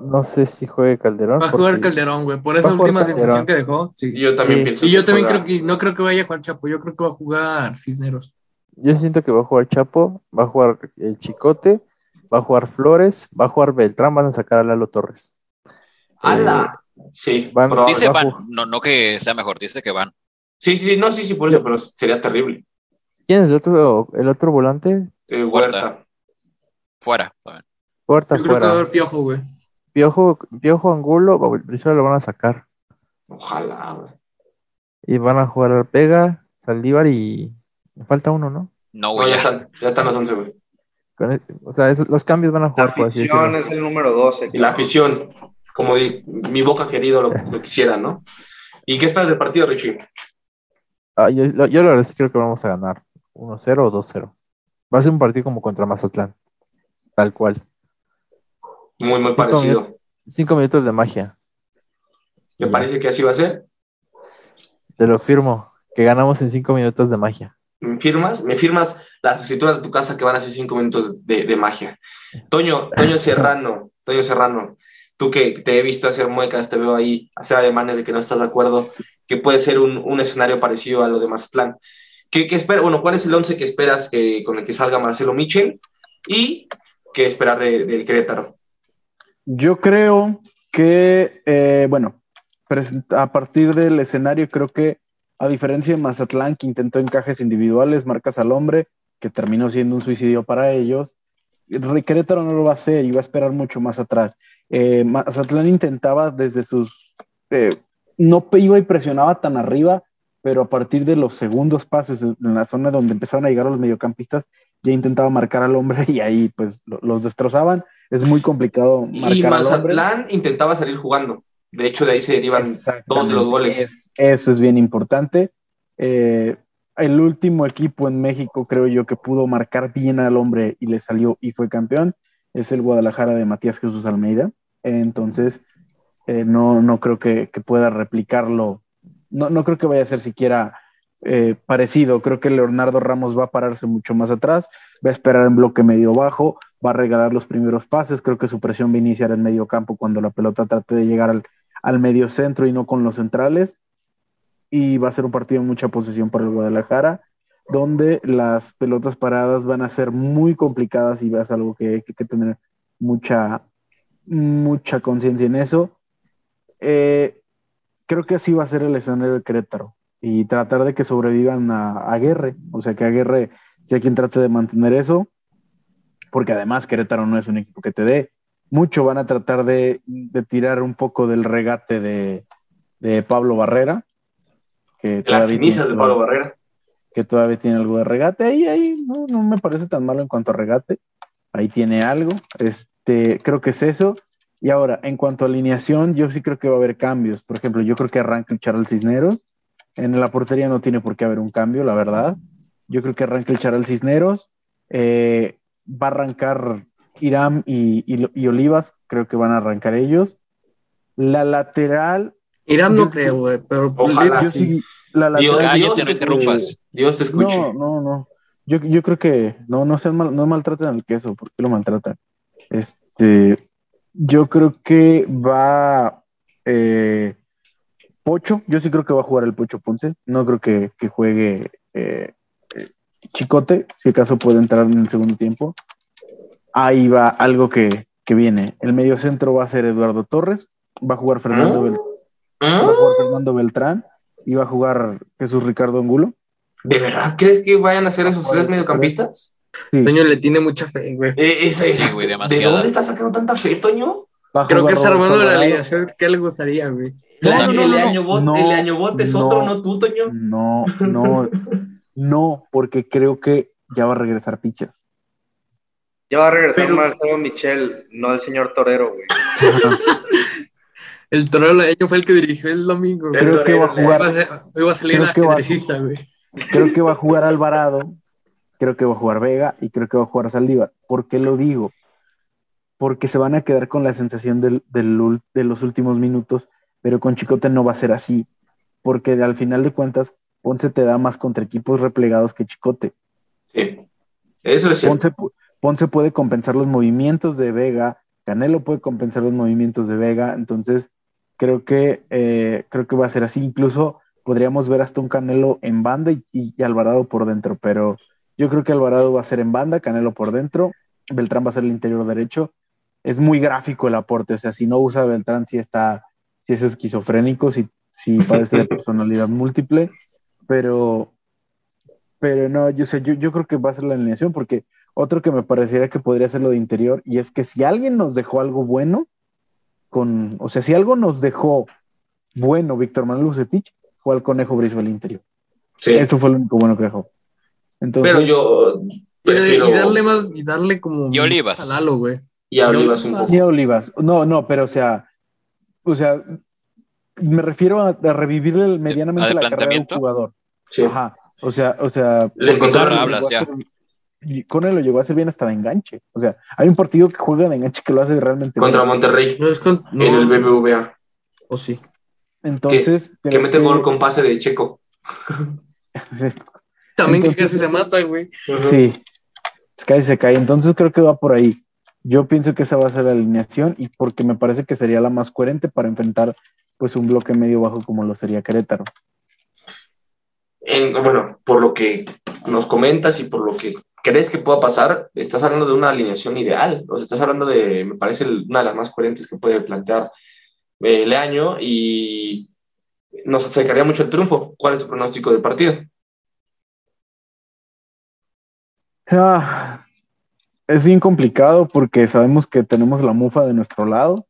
no sé si juegue Calderón. Va a jugar Calderón, güey, por esa última sensación que dejó. Sí. Y yo también Sí. pienso Y yo que también juega- creo que no creo que vaya a jugar Chapo, yo creo que va a jugar Cisneros. Yo siento que va a jugar Chapo, va a jugar el Chicote, va a jugar Flores, va a jugar Beltrán, van a sacar a Lalo Torres. ¡Hala! Sí, van-. Dice van, no, no que sea mejor, dice que van. sí, sí, sí, no, sí, sí, por eso, pero sería terrible. ¿Quién es el otro, el otro volante? Eh, Huerta. Huerta. Fuera. Puerta Yo creo que va a fuera. haber piojo, güey. Piojo, Piojo Angulo, Brizuela lo van a sacar. Ojalá, güey. Y van a jugar Arpega, Saldívar y me falta uno, ¿no? No, No, güey. ya ya. están, ya están los 11, güey. El- o sea, es- los cambios van a La jugar, por así afición es el número 12. Y la afición, como di- mi boca querido lo, lo quisiera, ¿no? ¿Y qué esperas del partido, Richie? Ah, yo, lo- yo la verdad sí creo que vamos a ganar 1-0 o 2-0. Va a ser un partido como contra Mazatlán. Tal cual. Muy, muy parecido. Cinco minutos de magia. Me parece que así va a ser. Te lo firmo. Que ganamos en cinco minutos de magia. ¿Me firmas? ¿Me firmas las escrituras de tu casa que van a ser cinco minutos de, de magia? Toño, Toño *laughs* Serrano, Toño Serrano, tú que te he visto hacer muecas, te veo ahí hacer alemanes de que no estás de acuerdo, que puede ser un, un escenario parecido a lo de Mazatlán. ¿Qué, qué espera? Bueno, ¿cuál es el once que esperas que, con el que salga Marcelo Michel? ¿Y qué esperar de- del Querétaro? Yo creo que, eh, bueno, a partir del escenario, creo que a diferencia de Mazatlán, que intentó encajes individuales, marcas al hombre, que terminó siendo un suicidio para ellos, Querétaro no lo va a hacer y va a esperar mucho más atrás. Eh, Mazatlán intentaba desde sus... eh, no iba y presionaba tan arriba, pero a partir de los segundos pases en la zona donde empezaron a llegar los mediocampistas, ya intentaba marcar al hombre *laughs* y ahí pues lo- los destrozaban. Es muy complicado marcar Y al hombre. Mazatlán intentaba salir jugando. De hecho, de ahí se derivan dos de los goles. Es- eso es bien importante. Eh, el último equipo en México, creo yo, que pudo marcar bien al hombre y le salió y fue campeón, es el Guadalajara de Matías Jesús Almeida. Entonces, eh, no, no creo que, que pueda replicarlo. No, no creo que vaya a ser siquiera eh, parecido. Creo que Leonardo Ramos va a pararse mucho más atrás, va a esperar en bloque medio bajo, va a regalar los primeros pases. Creo que su presión va a iniciar en medio campo cuando la pelota trate de llegar al, al medio centro y no con los centrales. Y va a ser un partido de mucha posesión para el Guadalajara, donde las pelotas paradas van a ser muy complicadas y es algo que hay que tener mucha, mucha conciencia en eso. Eh, creo que así va a ser el escenario de Querétaro y tratar de que sobrevivan a, a Aguirre, o sea que Aguirre sea quien trate de mantener eso, porque además Querétaro no es un equipo que te dé. Mucho van a tratar de, de tirar un poco del regate de, de Pablo Barrera, que Las cenizas de Pablo algo- Barrera. que todavía tiene algo de regate. Ahí, ahí no, no me parece tan malo en cuanto a regate. Ahí tiene algo. Este, creo que es eso. Y ahora, en cuanto a alineación, yo sí creo que va a haber cambios. Por ejemplo, yo creo que arranca el Charal Cisneros. En la portería no tiene por qué haber un cambio, la verdad. Yo creo que arranca el Charal Cisneros. Eh, va a arrancar Irán y, y- y Olivas. Creo que van a arrancar ellos. La lateral. Irán no creo, güey, pero Ojalá. yo sí. sí- la Dios, lateral- Cállate, Dios no te interrumpas. Dios te escuche. No, no, no. Yo, yo creo que no, no sean mal, no maltraten al queso, ¿por qué lo maltratan? Este, yo creo que va eh, Pocho, yo sí creo que va a jugar el Pocho Ponce, no creo que, que juegue eh, eh, Chicote, si acaso puede entrar en el segundo tiempo. Ahí va algo que, que viene. El medio centro va a ser Eduardo Torres, va a jugar Fernando, ¿Ah? Bel- ¿Ah? va a jugar Fernando Beltrán y va a jugar Jesús Ricardo Angulo. ¿De verdad crees que vayan a ser esos tres mediocampistas? Sí. Toño le tiene mucha fe, güey. Eh, esa- esa- Sí, güey, ¿De dónde estás sacando tanta fe, Toño? Creo que está armando la alineación que le gustaría, güey. El Exacto. año, No, el año bot, no, el año bot es no. otro, no tú, Toño. No, no, no, porque creo que ya va a regresar Pichas. Ya va a regresar Pero- Marcelo Michel, no el señor Torero, güey. El torero del año fue el que dirigió el domingo, güey. Creo que va a jugar, a, ser- iba a salir creo la que va- güey. creo que va a jugar Alvarado, creo que va a jugar Vega y creo que va a jugar Saldívar. ¿Por qué lo digo? Porque se van a quedar con la sensación del, del ul- de los últimos minutos, pero con Chicote no va a ser así, porque al final de cuentas Ponce te da más contra equipos replegados que Chicote. Sí, eso es cierto. Ponce, pu- Ponce puede compensar los movimientos de Vega, Canelo puede compensar los movimientos de Vega, entonces creo que, eh, creo que va a ser así. Incluso podríamos ver hasta un Canelo en banda y, y Alvarado por dentro, pero yo creo que Alvarado va a ser en banda, Canelo por dentro, Beltrán va a ser el interior derecho. Es muy gráfico el aporte, o sea, si no usa Beltrán, si está, si es esquizofrénico, si, si padece de *laughs* personalidad múltiple, pero, pero no, yo sé, yo, yo creo que va a ser la alineación, porque otro que me parecería que podría ser lo de interior, y es que si alguien nos dejó algo bueno, con, o sea, si algo nos dejó bueno Víctor Manuel Bucetich, fue al Conejo Brizuela el interior. Sí, Eso fue lo único bueno que dejó. Entonces, pero yo Y, prefiero... y darle más, y darle como Y Olivas. güey. Y a Olivas un poco. A Olivas. No, no, pero o sea, o sea, me refiero a, a revivirle medianamente ¿A de la carrera de un jugador. Sí. Ajá. O sea, o sea, Le hablas, llegó a ya. Conner lo llegó a hacer bien hasta de enganche. O sea, hay un partido que juega de enganche que lo hace realmente Contra bien. Monterrey, No es con. No, en el BBVA. O sí. Entonces, Que creo mete gol con pase de Checo. *laughs* También que casi se mata, güey. Sí, se cae, se cae. Entonces creo que va por ahí. Yo pienso que esa va a ser la alineación y porque me parece que sería la más coherente para enfrentar pues un bloque medio bajo como lo sería Querétaro. En- bueno, por lo que nos comentas y por lo que crees que pueda pasar, estás hablando de una alineación ideal. O sea, estás hablando de, me parece, una de las más coherentes que puede plantear eh, Leaño y nos acercaría mucho el triunfo. ¿Cuál es tu pronóstico del partido? Ah, es bien complicado porque sabemos que tenemos la mufa de nuestro lado,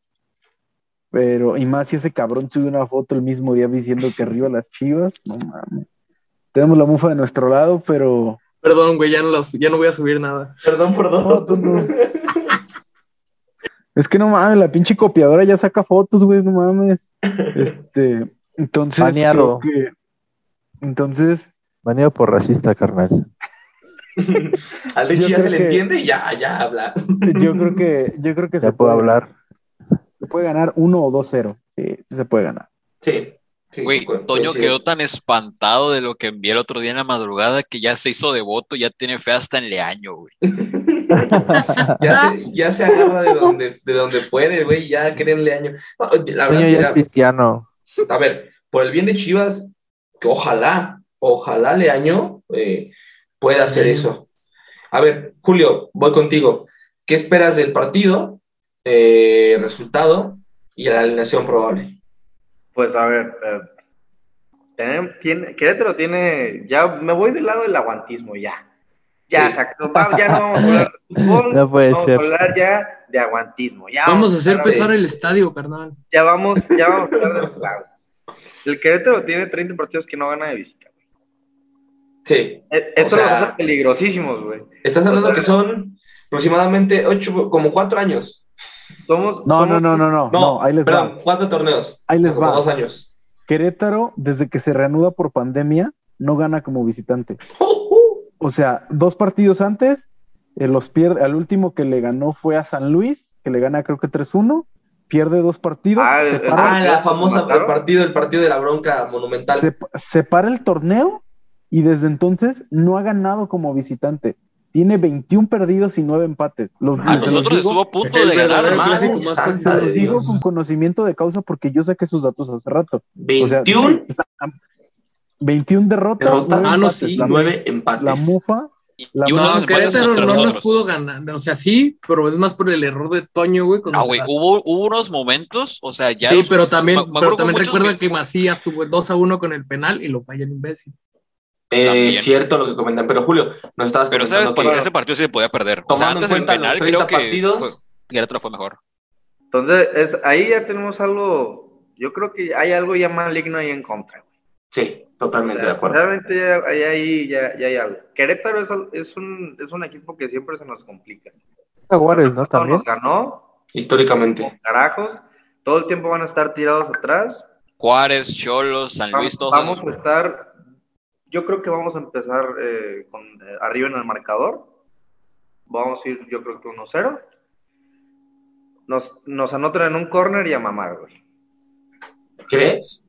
pero y más si ese cabrón sube una foto el mismo día diciendo que arriba las chivas, no mames. Tenemos la mufa de nuestro lado, pero Perdón, güey, ya no, los- ya no voy a subir nada. Perdón, No, tú no. es que no mames, la pinche copiadora ya saca fotos, güey, no mames. Este, entonces Baneado. creo que entonces Baneado por racista, carnal. *laughs* Al Richie ya se le que- entiende y ya, ya habla. *laughs* yo creo que yo creo que Ya se puede hablar. Se puede ganar 1 o 2-0. Sí, sí se puede ganar. Sí. sí, Güey, Toño quedó tan espantado de lo que envié el otro día en la madrugada que ya se hizo devoto, ya tiene fe hasta en Leaño, güey. *laughs* ya, se, ya se agarra de donde, de donde puede, güey, ya créenle año. No, la verdad, ya es cristiano. a ver, por el bien de Chivas, que ojalá, ojalá Leaño eh, pueda hacer eso. A ver, Julio, voy contigo. ¿Qué esperas del partido, eh, resultado y la alineación probable? Pues a ver, eh, tiene, Querétaro tiene, ya me voy del lado del aguantismo, ya. Ya, Sí. se acabó, ya no vamos a hablar de *laughs* fútbol, No puede vamos ser. a hablar ya de aguantismo. Ya Vamos a hacer de- pesar el estadio, carnal. Ya vamos, ya vamos a hablar de lado. El Querétaro tiene 30 partidos que no gana de visita. Sí, Eh, Eso sea- los hace peligrosísimos, güey. estás hablando que son aproximadamente ocho, como cuatro años. Somos, No, somos- no, no, no, no, no, ahí les perdón, va. cuatro torneos. Ahí les como va. dos años. Querétaro, desde que se reanuda por pandemia, no gana como visitante. *laughs* O sea, dos partidos antes, eh, los pierde, al último que le ganó fue a San Luis, que le gana creo que 3-1, pierde dos partidos, Ah, el- se, el- para, Ah, la famosa partido, el partido de la bronca monumental. se- se para el torneo y desde entonces no ha ganado como visitante. Tiene 21 perdidos y 9 empates. Los, A se los nosotros digo- estuvo a punto de ganar. más santa los digo Dios. con conocimiento de causa porque yo saqué sus datos hace rato. O sea, 21 21 derrotas, Derrotas. nueve Ah, no, empates. sí, la, 9 empates. la mufa, la Y No, Querétaro no nos nosotros. pudo ganar. O sea, sí, pero es más por el error de Toño, güey. con No, güey, hubo, hubo unos momentos, o sea, ya. Sí, los- pero también, pero también recuerda que- que... Macías tuvo el 2 a 1 con el penal y lo falla el imbécil. Eh, cierto lo que comentan, pero Julio, nos estabas Pero ¿sabes? que ese partido sí se podía perder. O sea, tomando en antes del cuenta los penal 30 creo que partidos, fue- Querétaro fue mejor. Entonces, es, ahí ya tenemos algo, yo creo que hay algo ya maligno ahí en contra. güey. sí, O totalmente sea, de acuerdo. realmente ya, ahí, ahí ya, ya hay algo. Querétaro es, es, un, es un equipo que siempre se nos complica. Jaguares, ¿no? Nos También. ganó, Históricamente. carajos, todo el tiempo van a estar tirados atrás. Juárez, Cholos, San Luis, todos. vamos a estar, yo creo que vamos a empezar eh, con, eh, arriba en el marcador. Vamos a ir, yo creo que 1-0. Nos, nos anotan en un corner y a mamar, güey. ¿Crees?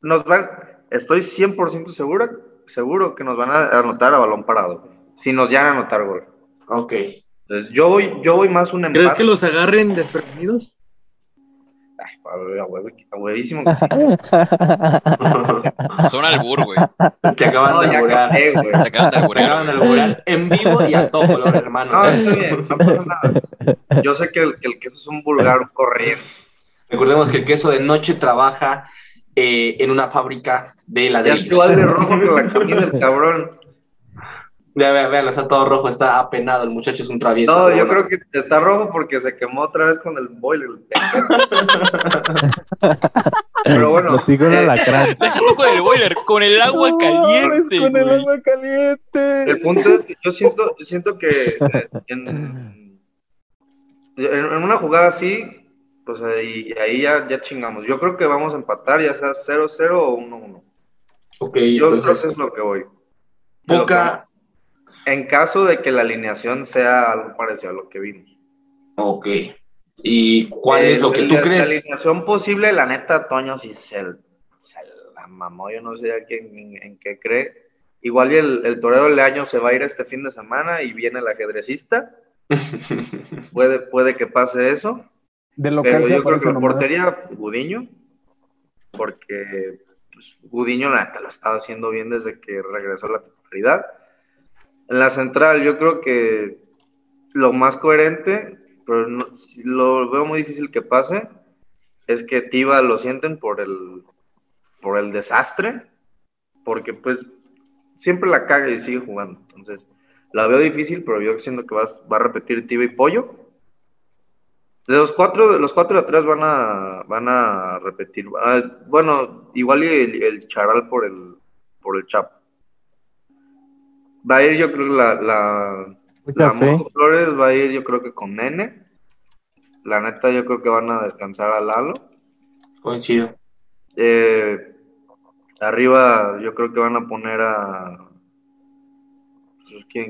Nos van, estoy 100% seguro, seguro que nos van a anotar a balón parado. güey. Si nos llegan a anotar gol. Ok. Entonces, yo voy, yo voy más un empate. ¿Crees que los agarren desprevenidos? A hue- a hue- a huevísimo que sí. *laughs* Son albur, güey. Te acaban No, de ya alburar. güey. Te acaban de Te alburear, acaban de alburar en vivo y a todo color, hermano. No, está bien, no pasa nada. Yo sé que el, que el queso es un vulgar un corriente. Recordemos que el queso de noche trabaja eh, en una fábrica de Ya ladrillos. se va de rojo con la camisa del cabrón. Vean, vean, vean, está todo rojo, está apenado, el muchacho es un travieso. No, yo bueno. creo que está rojo porque se quemó otra vez con el boiler. *laughs* Pero bueno, Lo pico en eh. *laughs* Déjalo con el boiler, con el agua No, caliente, con el agua caliente. el punto es que yo siento, yo siento que eh, en, en- una jugada así, pues ahí, ahí ya, ya chingamos. Yo creo que vamos a empatar, ya sea 0-0 o 1-1. Ok, Yo creo que entonces, es lo que voy. De lo que Boca. En caso de que la alineación sea algo parecido a lo que vimos. ok. ¿Y cuál es lo que tú la- La crees? alineación posible, la neta, Toño sí se, se la mamó. Yo no sé a quién, en, en qué cree. Igual y el, el torero del año se va a ir este fin de semana y viene el ajedrecista. *laughs* Puede, puede que pase eso. De local Pero yo creo que la portería, Gudiño. Porque pues, Gudiño la neta lo estaba haciendo bien desde que regresó a la titularidad. En la central, yo creo que lo más coherente, pero no- lo veo muy difícil que pase, es que Tiva lo sienten por el, por el desastre, porque pues siempre la caga y sigue jugando. Entonces, la veo difícil, pero yo siento que va, a- va a repetir Tiva y Pollo. De los cuatro, los cuatro de atrás van a, van a repetir. Ah, bueno, igual el, el Charal por el, por el Chapo. Va a ir, yo creo, la, la, la. Mojo Flores va a ir, yo creo que con Nene. La neta, yo creo que van a descansar a Lalo. Coincido. Eh, arriba, yo creo que van a poner a. pues, ¿Quién?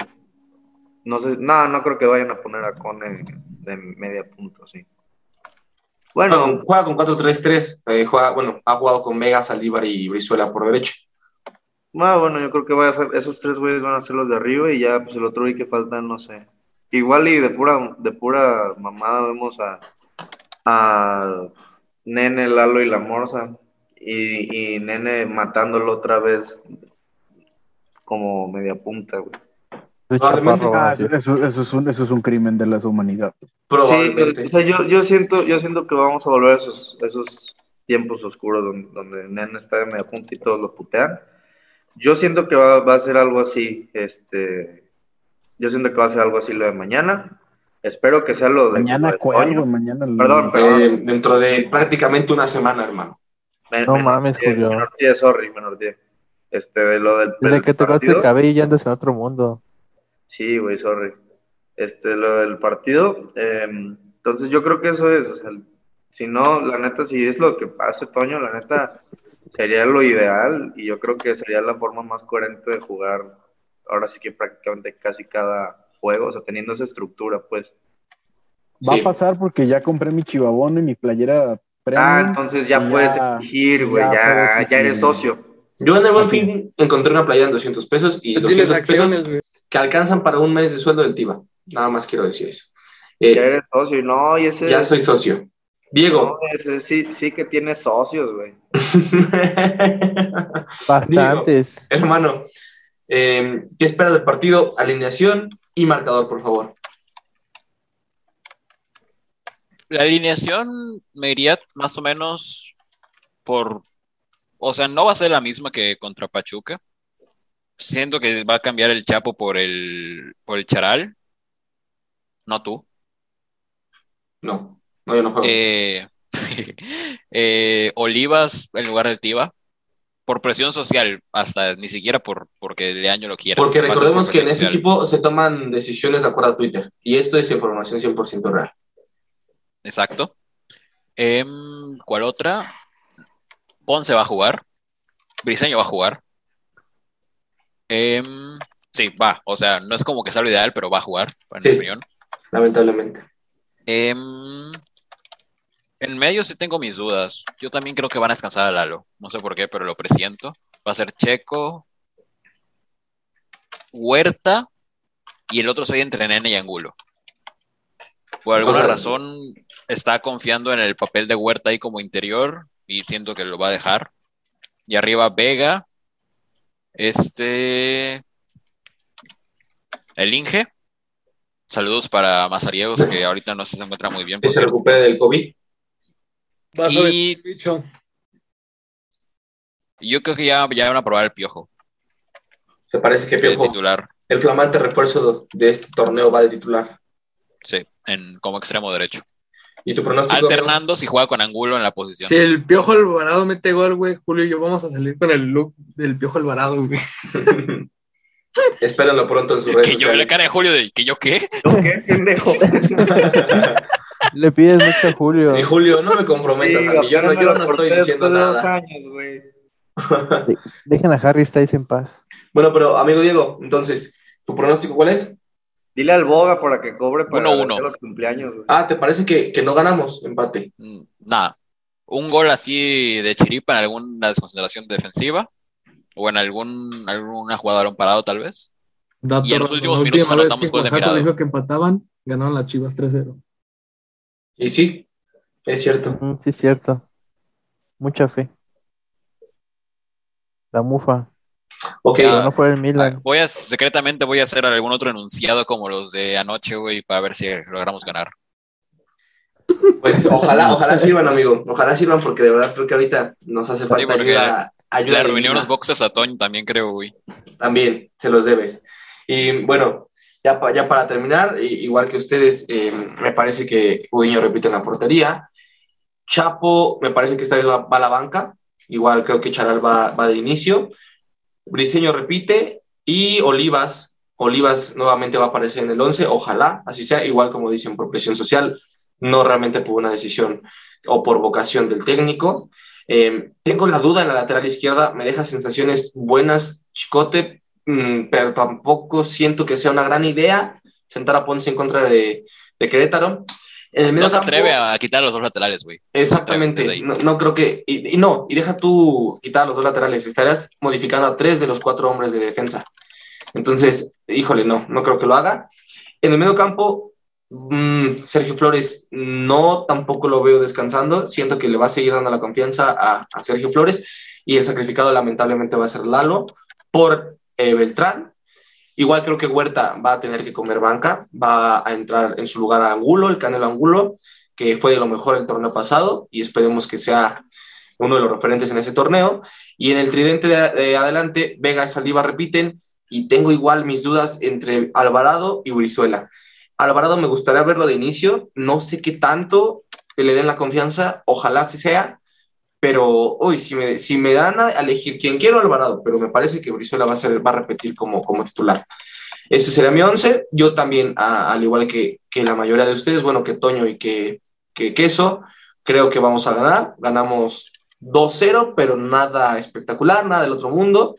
No sé, no, no creo que vayan a poner a Cone de media punta, sí. Bueno, Bueno, juega con 4-3-3. eh, juega, bueno, ha jugado con Vega, Saldívar y Brizuela por derecha. Ah, bueno, yo creo que va a ser, esos tres güeyes van a ser los de arriba y ya pues el otro güey que falta, no sé. Igual y de pura, de pura mamada vemos a, a Nene, Lalo y la Morsa. Y, y Nene matándolo otra vez como media punta, güey. Ah, eso, eso es un, eso es un crimen de la humanidad. Sí, o sea, yo, yo siento, yo siento que vamos a volver a esos, esos tiempos oscuros donde, donde Nene está de media punta y todos lo putean. Yo siento que va, va a ser algo así, este, yo siento que va a ser algo así lo de mañana. Espero que sea lo de, lo Mañana de cuál, Toño. güey, mañana. el- Perdón, Eh, dentro de prácticamente una semana, hermano. Me- No me mames, norteé, Julio. Me norteé, sorry, me norteé. Este, de lo del, Desde que te cortaste el partido. cabello ya andas en otro mundo. Sí, güey, sorry. Este, lo del partido. eh, entonces yo creo que eso es, o sea, si no, la neta, si es lo que hace Toño, la neta, sería lo ideal y yo creo que sería la forma más coherente de jugar ahora sí que prácticamente casi cada juego, o sea, teniendo esa estructura, pues. Va Sí. a pasar porque ya compré mi chivabono y mi playera Ah, premium. entonces ya puedes ya- exigir, güey, ya ya, ya eres socio. Yo en el buen fin encontré una playa en 200 pesos y Tú tienes 200 pesos que alcanzan para un mes de sueldo del TIVA. Nada más quiero decir eso. Ya Eh, eres socio. No, y ese. ya soy socio. Diego. no, sí, sí que tiene socios, güey. *laughs* Bastantes. Hermano, eh, ¿qué esperas del partido? Alineación y marcador, por favor. La alineación me iría más o menos por. O sea, no va a ser la misma que contra Pachuca. Siento que va a cambiar el Chapo por el, por el Charal. No tú. No, no, yo no juego. Eh, *laughs* eh, Olivas en lugar del Tiva. Por presión social, hasta ni siquiera por porque el año lo quiera. Porque recordemos por que en este social. equipo se toman decisiones de acuerdo a Twitter. Y esto es información 100% real. Exacto. Em, ¿cuál otra? Ponce va a jugar. Briseño va a jugar. Em, sí, va. O sea, no es como que sea lo ideal, pero va a jugar, en Sí. mi opinión. Lamentablemente. Em, en medio sí tengo mis dudas. Yo también creo que van a descansar a Lalo. No sé por qué, pero lo presiento. Va a ser Checo, Huerta y el otro soy entre Nene y Angulo. Por alguna razón está confiando en el papel de Huerta ahí como interior y siento que lo va a dejar. Y arriba Vega, este, el Inge. Saludos para Mazariegos que ahorita no se encuentra muy bien. Que se recupere del COVID. Vas a Y- ver, bicho. Yo creo que ya, ya van a probar el piojo Se parece que de Piojo, titular. el flamante refuerzo de este torneo va de titular. Sí, en, como extremo derecho. ¿Y tu pronóstico? Alternando si juega con Angulo en la posición. Si el Piojo Alvarado mete gol, güey, Julio y yo vamos a salir con el look del Piojo Alvarado, güey. *laughs* Espérenlo pronto en sus redes Que yo, la cara de Julio de que yo qué. ¿Yo qué, pendejo? *laughs* Le pides mucho a Julio. Y Julio, no me comprometas a mí. Yo no, yo no estoy diciendo nada. años. *laughs* De- Dejen a Harry Styles en paz. Bueno, pero amigo Diego, entonces, ¿tu pronóstico cuál es? Dile al Boga para que cobre para Uno, los cumpleaños, güey. Ah, ¿te parece que, que no ganamos? Empate. Mm, Nada. Un gol así de chiripa en alguna desconcentración defensiva. O en algún, alguna jugada de balón parado, tal vez. Dato Y en los últimos la minutos última vez anotamos que gol de mirada. dijo que empataban, ganaron las Chivas 3-0. Y sí, es cierto. Ujú, Sí, es cierto. Mucha fe. La mufa. Ok, no fue el Ah, Milan. Voy a, secretamente voy a hacer algún otro enunciado como los de anoche, güey, para ver si logramos ganar. pues ojalá, *laughs* ojalá sirvan, amigo. Ojalá sirvan porque de verdad creo que ahorita nos hace falta porque ayuda, ayuda Le arruiné unos boxes a Toño también, creo, güey. También se los debes. Y bueno, ya, pa- ya para terminar, igual que ustedes, eh, me parece que Udiño repite en la portería. Chapo, me parece que esta vez va, a la banca. Igual creo que Charal va, de inicio. Briseño repite. Y Olivas, Olivas nuevamente va a aparecer en el 11. Ojalá, así sea. Igual como dicen, por presión social, no realmente por una decisión o por vocación del técnico. Eh, tengo la duda en la lateral izquierda, me deja sensaciones buenas, Chicote, pero tampoco siento que sea una gran idea sentar a Ponce en contra de, de Querétaro. En el medio No se campo- atreve a quitar los dos laterales, güey. Exactamente, no, no creo que, y, y no, y deja tú quitar los dos laterales, estarías modificando a tres de los cuatro hombres de defensa. Entonces, híjole, no, no creo que lo haga. En el medio campo, mm, Sergio Flores no tampoco lo veo descansando, siento que le va a seguir dando la confianza a, a Sergio Flores y el sacrificado lamentablemente va a ser Lalo por eh, Beltrán. Igual creo que Huerta va a tener que comer banca, va a entrar en su lugar a Angulo, el Canelo Angulo, que fue de lo mejor el torneo pasado y esperemos que sea uno de los referentes en ese torneo. Y en el tridente de, de adelante, Vega y Saliva repiten y tengo igual mis dudas entre Alvarado y Brizuela. Alvarado me gustaría verlo de inicio, no sé qué tanto le den la confianza, ojalá sí sea, pero uy, si me, si me dan a elegir quién quiero, Alvarado, pero me parece que Brizuela va a, ser, va a repetir como, como titular. Ese sería mi once. Yo también, a- al igual que, que la mayoría de ustedes, bueno, que Toño y que, que Queso, creo que vamos a ganar. Ganamos 2-0, pero nada espectacular, nada del otro mundo.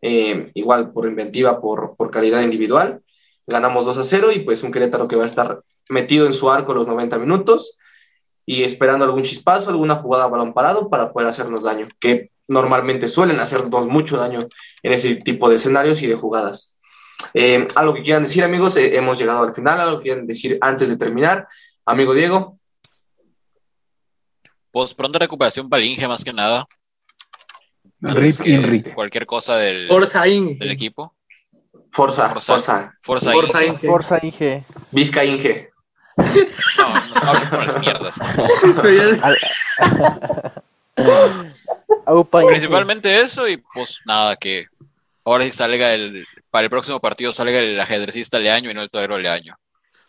Eh, igual por inventiva, por, por calidad individual. Ganamos 2-0 y pues un Querétaro que va a estar metido en su arco los 90 minutos y esperando algún chispazo, alguna jugada a balón parado para poder hacernos daño. Que normalmente suelen hacernos mucho daño en ese tipo de escenarios y de jugadas. Eh, algo que quieran decir, amigos, Eh, hemos llegado al final, algo que quieran decir antes de terminar. Amigo Diego, Pues pronta recuperación para el Inge más que nada. Rip Que Inri. Cualquier cosa del, Forza Inge. del equipo. Forza, Forza. Forza, Forza, Forza Inge. Inge. Forza Inge. Vizca Inge. No, no, no hables con las mierdas. Principalmente eso y pues nada, que ahora sí salga el, para el próximo partido salga el ajedrecista Leaño y no el torero Leaño.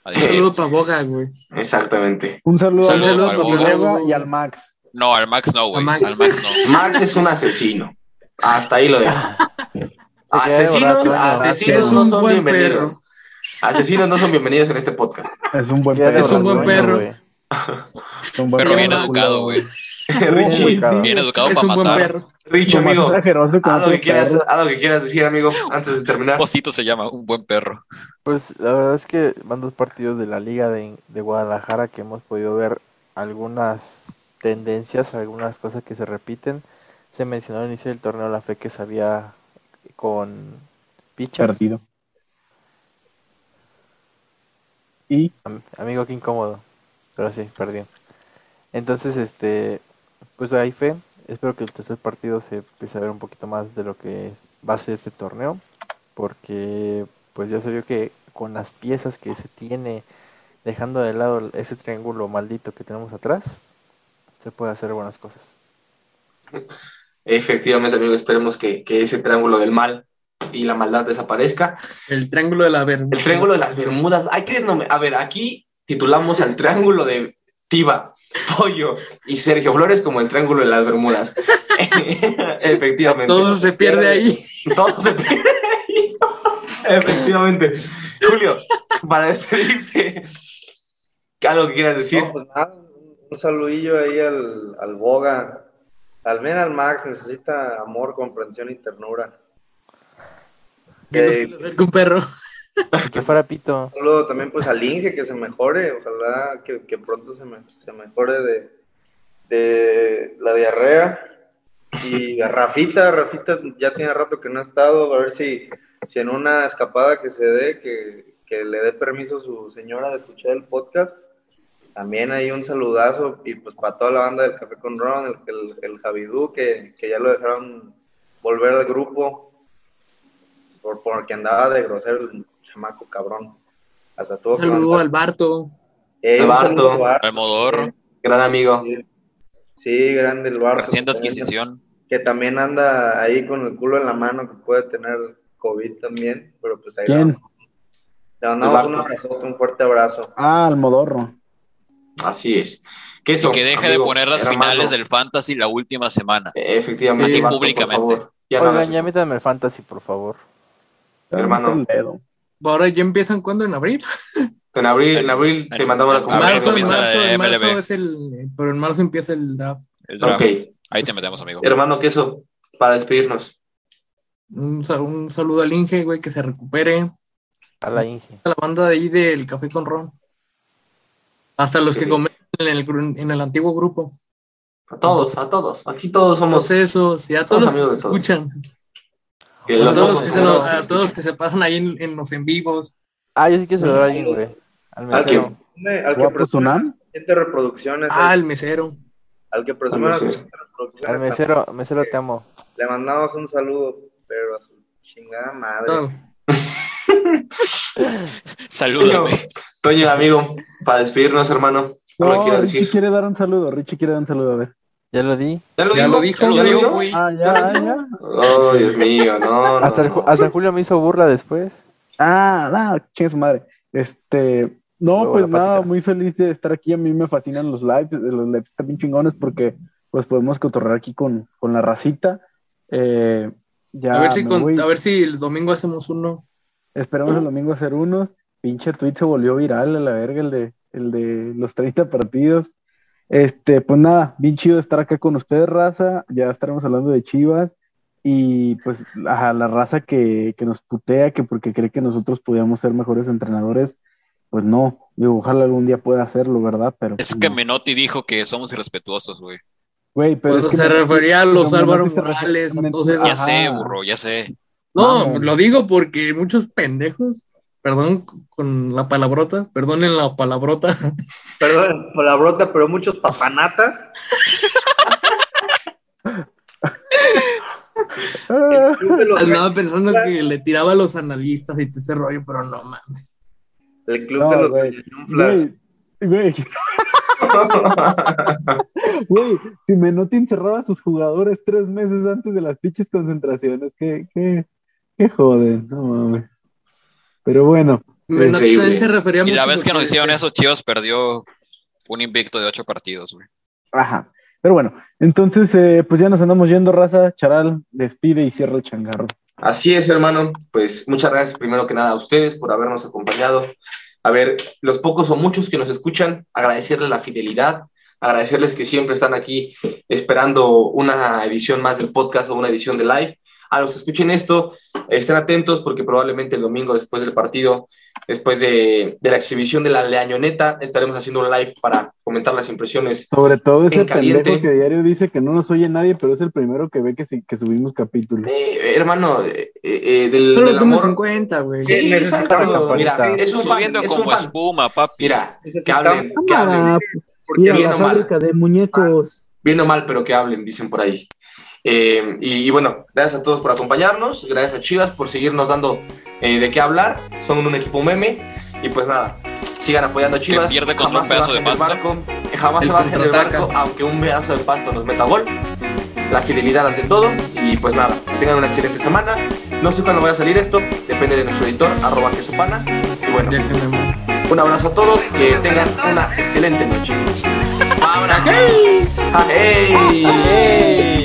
Un saludo para Boga, güey. Exactamente. Un saludo, Saludo al al Boga Boga. y al Max. No, al Max no, güey. A Max. Al Max no. Max es un asesino. Hasta ahí lo dejo. Asesinos, asesinos Es no un son buen bienvenidos. Asesinos no son bienvenidos en este podcast. Es un buen de Es un perro. buen perro. Es un buen Pero bien perro, educado, güey. Richie. Bien educado Es para un buen matar. perro. Richie, amigo. otro que, quieras, perro. que quieras decir, amigo, antes de terminar. Posito se llama, un buen perro. Pues la verdad es que van dos partidos de la Liga de, de Guadalajara que hemos podido ver algunas tendencias, algunas cosas que se repiten. Se mencionó al inicio del torneo la fe que sabía con Pichas. Perdido. Amigo, qué incómodo. Pero sí, perdió. Entonces, este, pues hay fe. Espero que el tercer partido se empiece a ver un poquito más de lo que es base de este torneo. Porque, pues ya se vio que con las piezas que se tiene, dejando de lado ese triángulo maldito que tenemos atrás, se puede hacer buenas cosas. Efectivamente, amigo, esperemos que, que ese triángulo del mal y la maldad desaparezca. El triángulo de la Bermuda. El triángulo de las Bermudas. Hay que A ver, aquí titulamos al triángulo de Tiba, Pollo y Sergio Flores como el triángulo de las Bermudas. *laughs* Efectivamente. Todo se pierde ahí. Todo se pierde ahí. Efectivamente. Julio, para despedirte, algo que quieras decir. No, pues nada, un- saludillo ahí al, al Boga. También al Max necesita amor, comprensión y ternura. Que no Eh, se le acerque un perro. *laughs* Que fuera Pito. Saludo también pues al Inge que se mejore, ojalá que, que pronto se, me- se mejore de, de la diarrea. Y a Rafita, Rafita ya tiene rato que no ha estado, a ver si, si en una escapada que se dé, que, que le dé permiso a su señora de escuchar el podcast. También hay un saludazo y pues para toda la banda del Café con Ron, el, el, el Javidú, que, que ya lo dejaron volver al grupo por, porque andaba de grosero el chamaco cabrón. Hasta Un que saludo al Barto. Eh, un Barto. Barto, Al Modorro, Gran amigo. Sí, Sí, grande el Barto. reciente que también- adquisición. Que también anda ahí con el culo en la mano, que puede tener COVID también, pero pues ahí ¿quién? Le mandamos un abrazote, un fuerte abrazo. Ah, al Modorro. Así es. Que Y que deje amigo, de poner las hermano. finales del Fantasy la última semana. Efectivamente, Sí. Por Públicamente. favor. Ya no Oigan, hagas ya métanme el fantasy, por favor. Hermano. Dedo. Ahora ya empiezan cuando en abril. En abril, en abril te mandamos la abril marzo, marzo, en marzo es el. Pero en marzo empieza el draft. El draft. Ahí te metemos, amigo. Hermano, que eso, para despedirnos. Un, sal- un saludo al Inge, güey, que se recupere. A la Inge. A la banda de ahí del Café con Ron. Hasta los que comen en el, en el antiguo grupo. A todos, a todos. Aquí todos somos. Todos esos, y a todos los que de todos. Que A los todos, los que se nos- saludar. a todos los que se pasan ahí en, en los en vivos. Ah, yo sí quiero saludar a alguien, güey. Al mesero. Al que presume siete reproducciones, Ah, mesero. al que presume Al las mesero. siete reproducciones, Al mesero, mesero te amo. le mandamos un saludo, pero a su chingada madre. No, *laughs* Salúdame. Toño, amigo, para despedirnos, hermano. ¿Qué No, Richie decir? quiere dar un saludo. Richie quiere dar un saludo, a ver. Ya lo di. ¿Ya lo Ya dijo? lo dijo, ¿Ya lo güey. Ah, ya, ya. *laughs* Oh, Dios mío, no. no, Hasta, el, no. Hasta Julio me hizo burla después. Ah, no, chingue su madre. Este, no, Luego pues nada, muy feliz de estar aquí. A mí me fascinan los lives, los lives están bien chingones porque pues podemos cotorrear aquí con, con la racita. Eh, ya a, ver si con- a ver si el domingo hacemos uno. Esperemos el domingo hacer unos. Pinche tweet se volvió viral a la verga, el de, el de los 30 partidos. Este, pues nada, bien chido estar acá con ustedes, raza. Ya estaremos hablando de Chivas. Y pues a la raza que, que nos putea, que porque cree que nosotros podíamos ser mejores entrenadores, pues no. Digo, ojalá algún día pueda hacerlo, ¿verdad? Pero Es pues, que no. Menotti dijo que somos irrespetuosos, güey. Güey, pero Cuando es que se Menotti- refería a los Álvaro Morales, esos. Ya sé, burro, ya sé. No, Vamos. lo digo porque muchos pendejos, perdón con la palabrota, perdonen la palabrota, *laughs* Perdón por la brota, pero muchos papanatas. Andaba pensando que le tiraba a los analistas y todo ese rollo, pero no mames. el club No, de los. Güey, güey, *laughs* güey, si Menotti encerraba a sus jugadores tres meses antes de las pinches concentraciones, qué, qué, qué joden, no mames. Pero bueno, Increíble. también se refería Y la vez que nos hicieron eso, Chivas perdió un invicto de ocho partidos, güey. ajá. Pero bueno, entonces, eh, pues ya nos andamos yendo, raza. Charal, despide y cierra el changarro. Así es, hermano. Pues muchas gracias primero que nada a ustedes por habernos acompañado. A ver, los pocos o muchos que nos escuchan, agradecerles la fidelidad, agradecerles que siempre están aquí esperando una edición más del podcast o una edición de live. A los que escuchen esto, estén atentos porque probablemente el domingo después del partido, después de, de la exhibición de la Leañoneta, estaremos haciendo un live para comentar las impresiones Sobre todo ese En caliente. pendejo que diario dice que no nos oye nadie, pero es el primero que ve que, si- que subimos capítulos. Eh, hermano, eh, eh, del, No lo amor- en cuenta, güey. Sí, necesitamos exacto. Mira, es un fan, Subiendo es un como fan. espuma, papi. Mira, que hablen, que hablen. Porque mira, bien la o mal, de muñecos. bien o mal, pero que hablen, dicen por ahí. Eh, y, y bueno, gracias a todos por acompañarnos, gracias a Chivas por seguirnos dando eh, de qué hablar. Son un equipo meme. Y pues nada, sigan apoyando a Chivas. pierde contra Jamás un se pedazo de pasto. barco, eh, jamás El se bajen del barco, aunque un pedazo de pasto nos meta gol. La fidelidad ante todo. Y pues nada, que tengan una excelente semana. No sé cuándo vaya a salir esto, depende de nuestro editor, arroba quesopana. Y bueno, que un abrazo a todos, que tengan una excelente noche. *laughs* ¡Vámonos! ¡Hey! ¡Ey!